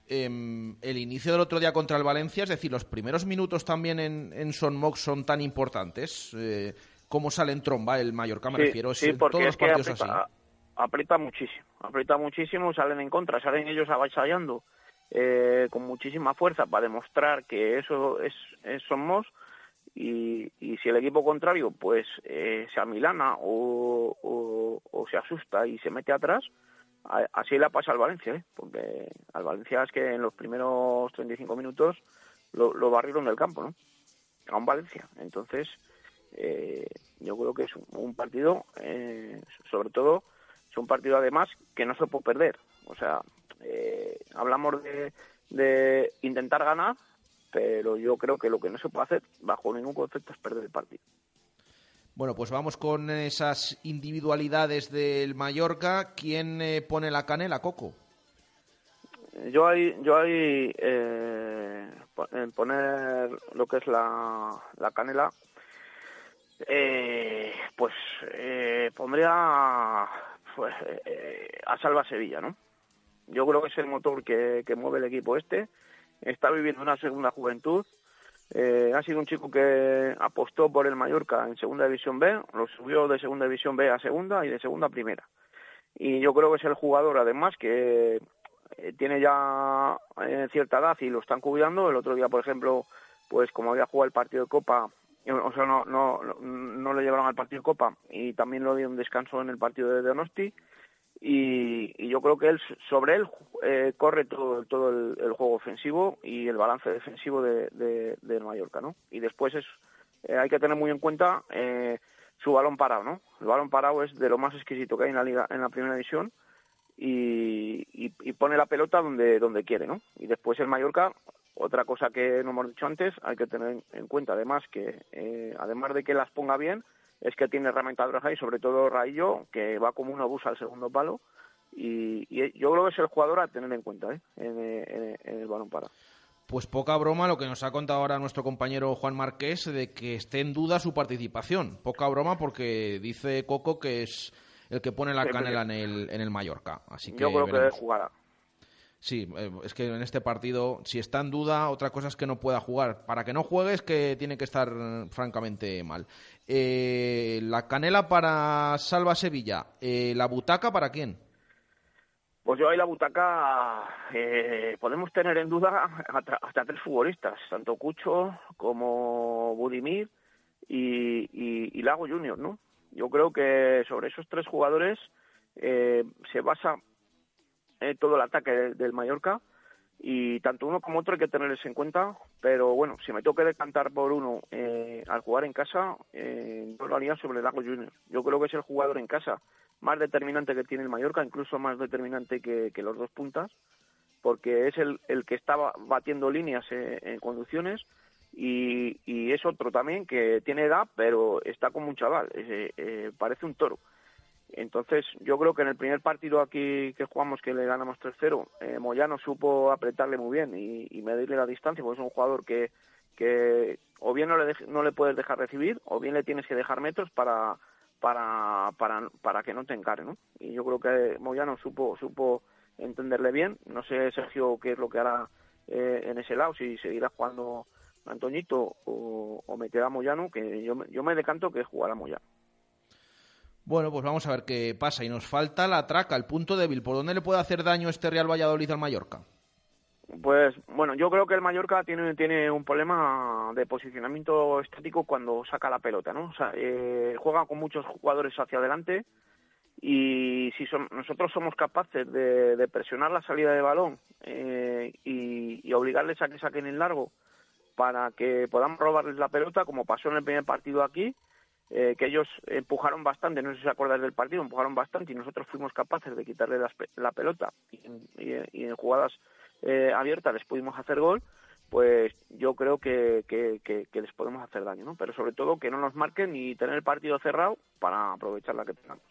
eh, el inicio del otro día contra el Valencia, es decir, los primeros minutos también en, en Son Mox son tan importantes. Eh, ¿Cómo sale en tromba el Mallorca? Me sí, refiero, sí, porque todos los partidos aprieta, así. Aprieta muchísimo, aprieta muchísimo, salen en contra, salen ellos avasallando eh, con muchísima fuerza para demostrar que eso es, es Son Mox. Y, y, si el equipo contrario pues eh, se amilana o, o, o se asusta y se mete atrás, así le ha pasado al Valencia, ¿eh? porque al Valencia es que en los primeros 35 minutos lo, lo barrieron del campo, ¿no? A un Valencia. Entonces, eh, yo creo que es un partido, eh, sobre todo, es un partido además que no se puede perder. O sea, eh, hablamos de, de intentar ganar, pero yo creo que lo que no se puede hacer bajo ningún concepto es perder el partido. Bueno, pues vamos con esas individualidades del Mallorca. ¿Quién eh, pone la canela, Coco? Yo ahí, yo ahí eh, en poner lo que es la, la canela, eh, pues eh, pondría pues, eh, a Salva Sevilla, ¿no? Yo creo que es el motor que, que mueve el equipo este. Está viviendo una segunda juventud eh, ha sido un chico que apostó por el Mallorca en Segunda División B, lo subió de Segunda División B a Segunda y de Segunda a Primera. Y yo creo que es el jugador, además, que eh, tiene ya eh, cierta edad y lo están cuidando. El otro día, por ejemplo, pues como había jugado el partido de Copa, o sea, no, no, no le llevaron al partido de Copa y también lo dieron descanso en el partido de Donosti y, y, yo creo que él sobre él eh, corre todo todo el, juego ofensivo y el balance defensivo de, de, de Mallorca no y después es eh, hay que tener muy en cuenta eh, su balón parado no el balón parado es de lo más exquisito que hay en la liga en la primera división y, y, y pone la pelota donde donde quiere no y después el Mallorca otra cosa que no hemos dicho antes hay que tener en cuenta además que eh, además de que las ponga bien es que tiene herramientas ahí, sobre todo Raillo, que va como un obús al segundo palo. Y, y, yo creo que es el jugador a tener en cuenta ¿eh? en, en, en, el balón para. Pues poca broma lo que nos ha contado ahora nuestro compañero Juan Marqués de que esté en duda su participación. Poca broma porque dice Coco que es el que pone la canela en el, en el Mallorca. Así que yo creo veremos. que jugará. Sí, es que en este partido, si está en duda, otra cosa es que no pueda jugar. Para que no juegue es que tiene que estar francamente mal. Eh, la canela para Salva Sevilla. Eh, ¿La butaca para quién? Pues yo ahí la butaca eh, podemos tener en duda hasta, tres futbolistas, tanto Cucho como Budimir y, Lago Junior, ¿no? Yo creo que sobre esos tres jugadores eh, se basa eh, todo el ataque de, del Mallorca y tanto uno como otro hay que tenerles en cuenta, pero bueno, si me tengo que decantar por uno eh, al jugar en casa, eh, yo lo haría sobre Lago Junior. Yo creo que es el jugador en casa más determinante que tiene el Mallorca, incluso más determinante que, que los dos puntas, porque es el, el que estaba batiendo líneas eh, en conducciones y, y, es otro también que tiene edad, pero está como un chaval, eh, parece un toro. Entonces, yo creo que en el primer partido aquí que jugamos, que le ganamos 3-0, eh, Moyano supo apretarle muy bien y, medirle la distancia, porque es un jugador que, que o bien no le, no le puedes dejar recibir, o bien le tienes que dejar metros para, para, para, para que no te encare, ¿no? Y yo creo que Moyano supo, supo entenderle bien. No sé, Sergio, qué es lo que hará eh, en ese lado, si seguirá jugando Antoñito o, o meterá Moyano, que yo, yo me decanto que jugará Moyano. Bueno, pues vamos a ver qué pasa. Y nos falta la traca, el punto débil. ¿Por dónde le puede hacer daño este Real Valladolid al Mallorca? Pues bueno, yo creo que el Mallorca tiene, tiene un problema de posicionamiento estático cuando saca la pelota, ¿no? O sea, eh, juega con muchos jugadores hacia adelante y si son, nosotros somos capaces de, presionar la salida de balón eh, y, obligarles a que saquen el largo para que podamos robarles la pelota, como pasó en el primer partido aquí, eh, que ellos empujaron bastante, no sé si se acuerdan del partido, empujaron bastante y nosotros fuimos capaces de quitarle la, la pelota y, y, y en jugadas eh, abierta les pudimos hacer gol, pues yo creo que, que, que, que, les podemos hacer daño, ¿no? Pero sobre todo que no nos marquen y tener el partido cerrado para aprovechar la que tengamos.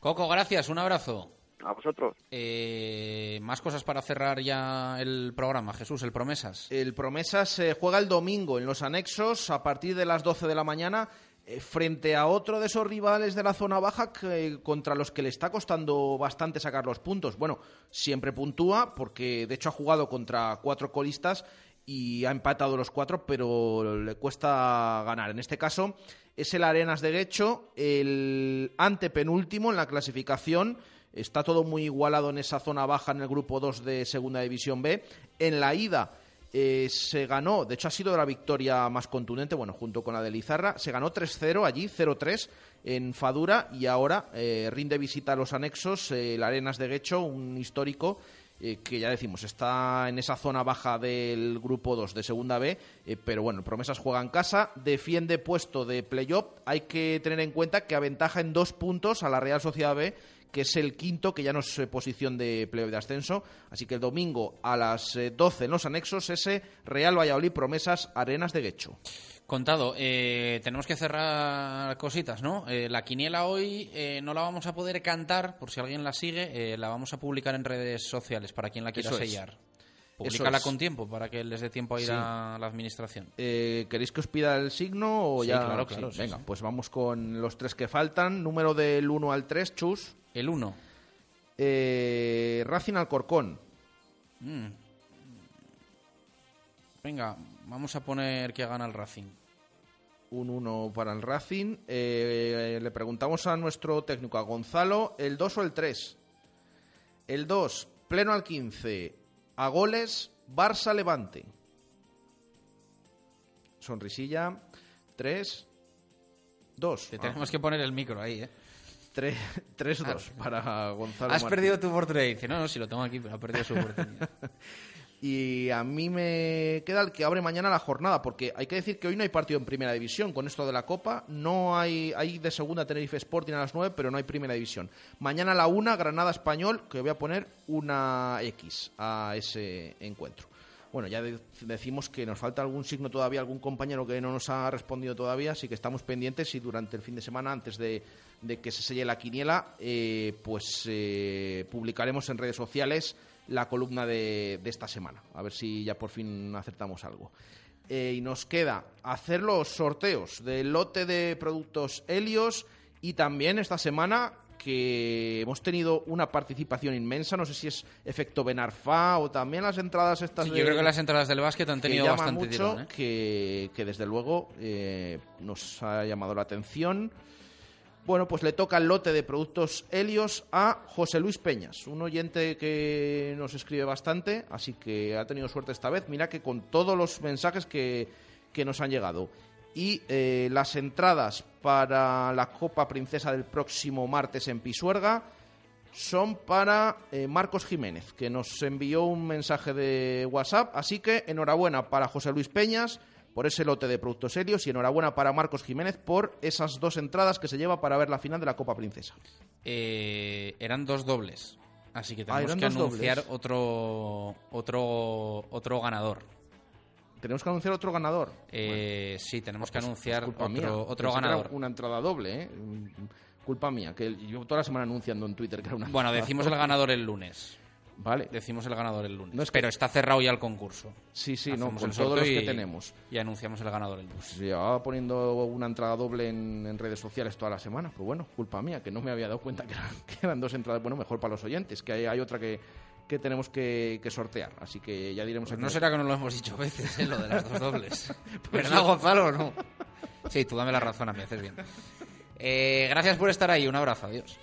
Coco, gracias, un abrazo. A vosotros. Eh, más cosas para cerrar ya el programa, Jesús, el Promesas. El Promesas se juega el domingo en los anexos a partir de las 12 de la mañana eh, frente a otro de esos rivales de la zona baja que, contra los que le está costando bastante sacar los puntos. Bueno, siempre puntúa porque de hecho ha jugado contra cuatro colistas y ha empatado los cuatro, pero le cuesta ganar. En este caso es el Arenas de Guecho, el antepenúltimo en la clasificación. Está todo muy igualado en esa zona baja en el grupo 2 de Segunda División B. En la ida eh, se ganó, de hecho ha sido la victoria más contundente, bueno, junto con la de Lizarra, se ganó 3-0 allí, 0-3 en Fadura y ahora eh, rinde visita a los anexos, eh, el Arenas de Guecho, un histórico eh, que ya decimos, está en esa zona baja del grupo 2 de Segunda B, pero bueno, Promesas juega en casa, defiende puesto de playoff, hay que tener en cuenta que aventaja en dos puntos a la Real Sociedad B, que es el quinto, que ya no es posición de playoff de ascenso, así que el domingo a las 12 en los anexos, ese Real Valladolid Promesas Arenas de Guecho. Contado, eh, tenemos que cerrar cositas, ¿no? Eh, la quiniela hoy eh, no la vamos a poder cantar, por si alguien la sigue, la vamos a publicar en redes sociales para quien la quiera Eso sellar. Es. Publícala con tiempo para que les dé tiempo a ir sí. a la administración. ¿Queréis que os pida el signo o sí, ya? Claro, claro. Sí, venga, pues vamos con los tres que faltan. Número del 1 al 3, Chus. El 1. Eh, Racing Alcorcón. Mm. Venga, vamos a poner que gana el Racing. Un 1 para el Racing. Eh, le preguntamos a nuestro técnico, a Gonzalo, ¿el 2 o el 3? El 2, pleno al 15, a goles, Barça Levante. Sonrisilla, 3, 2. Te tenemos ah. que poner el micro ahí, ¿eh? 3-2 para Gonzalo. Has Martín. perdido tu oportunidad. Dice, no, no, si lo tengo aquí, pero ha perdido su oportunidad. y a mí me queda el que abre mañana la jornada, porque hay que decir que hoy no hay partido en primera división con esto de la Copa. No hay, hay de segunda Tenerife Sporting a las 9, pero no hay primera división. Mañana a la 1, Granada Español, que voy a poner una X a ese encuentro. Bueno, ya de decimos que nos falta algún signo todavía, algún compañero que no nos ha respondido todavía, así que estamos pendientes y durante el fin de semana, antes de, de que se selle la quiniela, eh, pues eh, publicaremos en redes sociales la columna de, de, esta semana. A ver si ya por fin acertamos algo. Eh, y nos queda hacer los sorteos del lote de productos Helios y también esta semana que hemos tenido una participación inmensa, no sé si es efecto Benarfa o también las entradas estas. Sí, de, yo creo que las entradas del básquet han tenido que bastante mucho, tirón, ¿eh? que, que, desde luego eh, nos ha llamado la atención. Bueno, pues le toca el lote de productos Helios a José Luis Peñas, un oyente que nos escribe bastante, así que ha tenido suerte esta vez. Mira que con todos los mensajes que, que nos han llegado. Y eh, las entradas para la Copa Princesa del próximo martes en Pisuerga son para eh, Marcos Jiménez, que nos envió un mensaje de WhatsApp. Así que enhorabuena para José Luis Peñas por ese lote de productos serios y enhorabuena para Marcos Jiménez por esas dos entradas que se lleva para ver la final de la Copa Princesa. Eh, eran dos dobles, así que tenemos ah, que anunciar otro, otro, otro ganador. ¿Tenemos que anunciar otro ganador? Eh, bueno, sí, tenemos que pues, anunciar otro, mía. otro Pensé ganador. una entrada doble, ¿eh? Culpa mía, que yo toda la semana anunciando en Twitter que era una... Bueno, decimos el ganador el lunes. Vale. Decimos el ganador el lunes. No es que- Pero está cerrado ya el concurso. Sí, sí, no, con todos los que y- tenemos. Y anunciamos el ganador el lunes. Llevaba poniendo una entrada doble en, en redes sociales toda la semana. Pues bueno, culpa mía, que no me había dado cuenta que eran, que eran dos entradas. Bueno, mejor para los oyentes, que hay, hay otra que, que tenemos que, que sortear. Así que ya diremos Pues no será que no lo hemos dicho veces, ¿eh? lo de las dos dobles. Pues ¿Verdad. Gonzalo, no? Sí, tú dame la razón a mí, haces bien. Eh, gracias por estar ahí, un abrazo, adiós.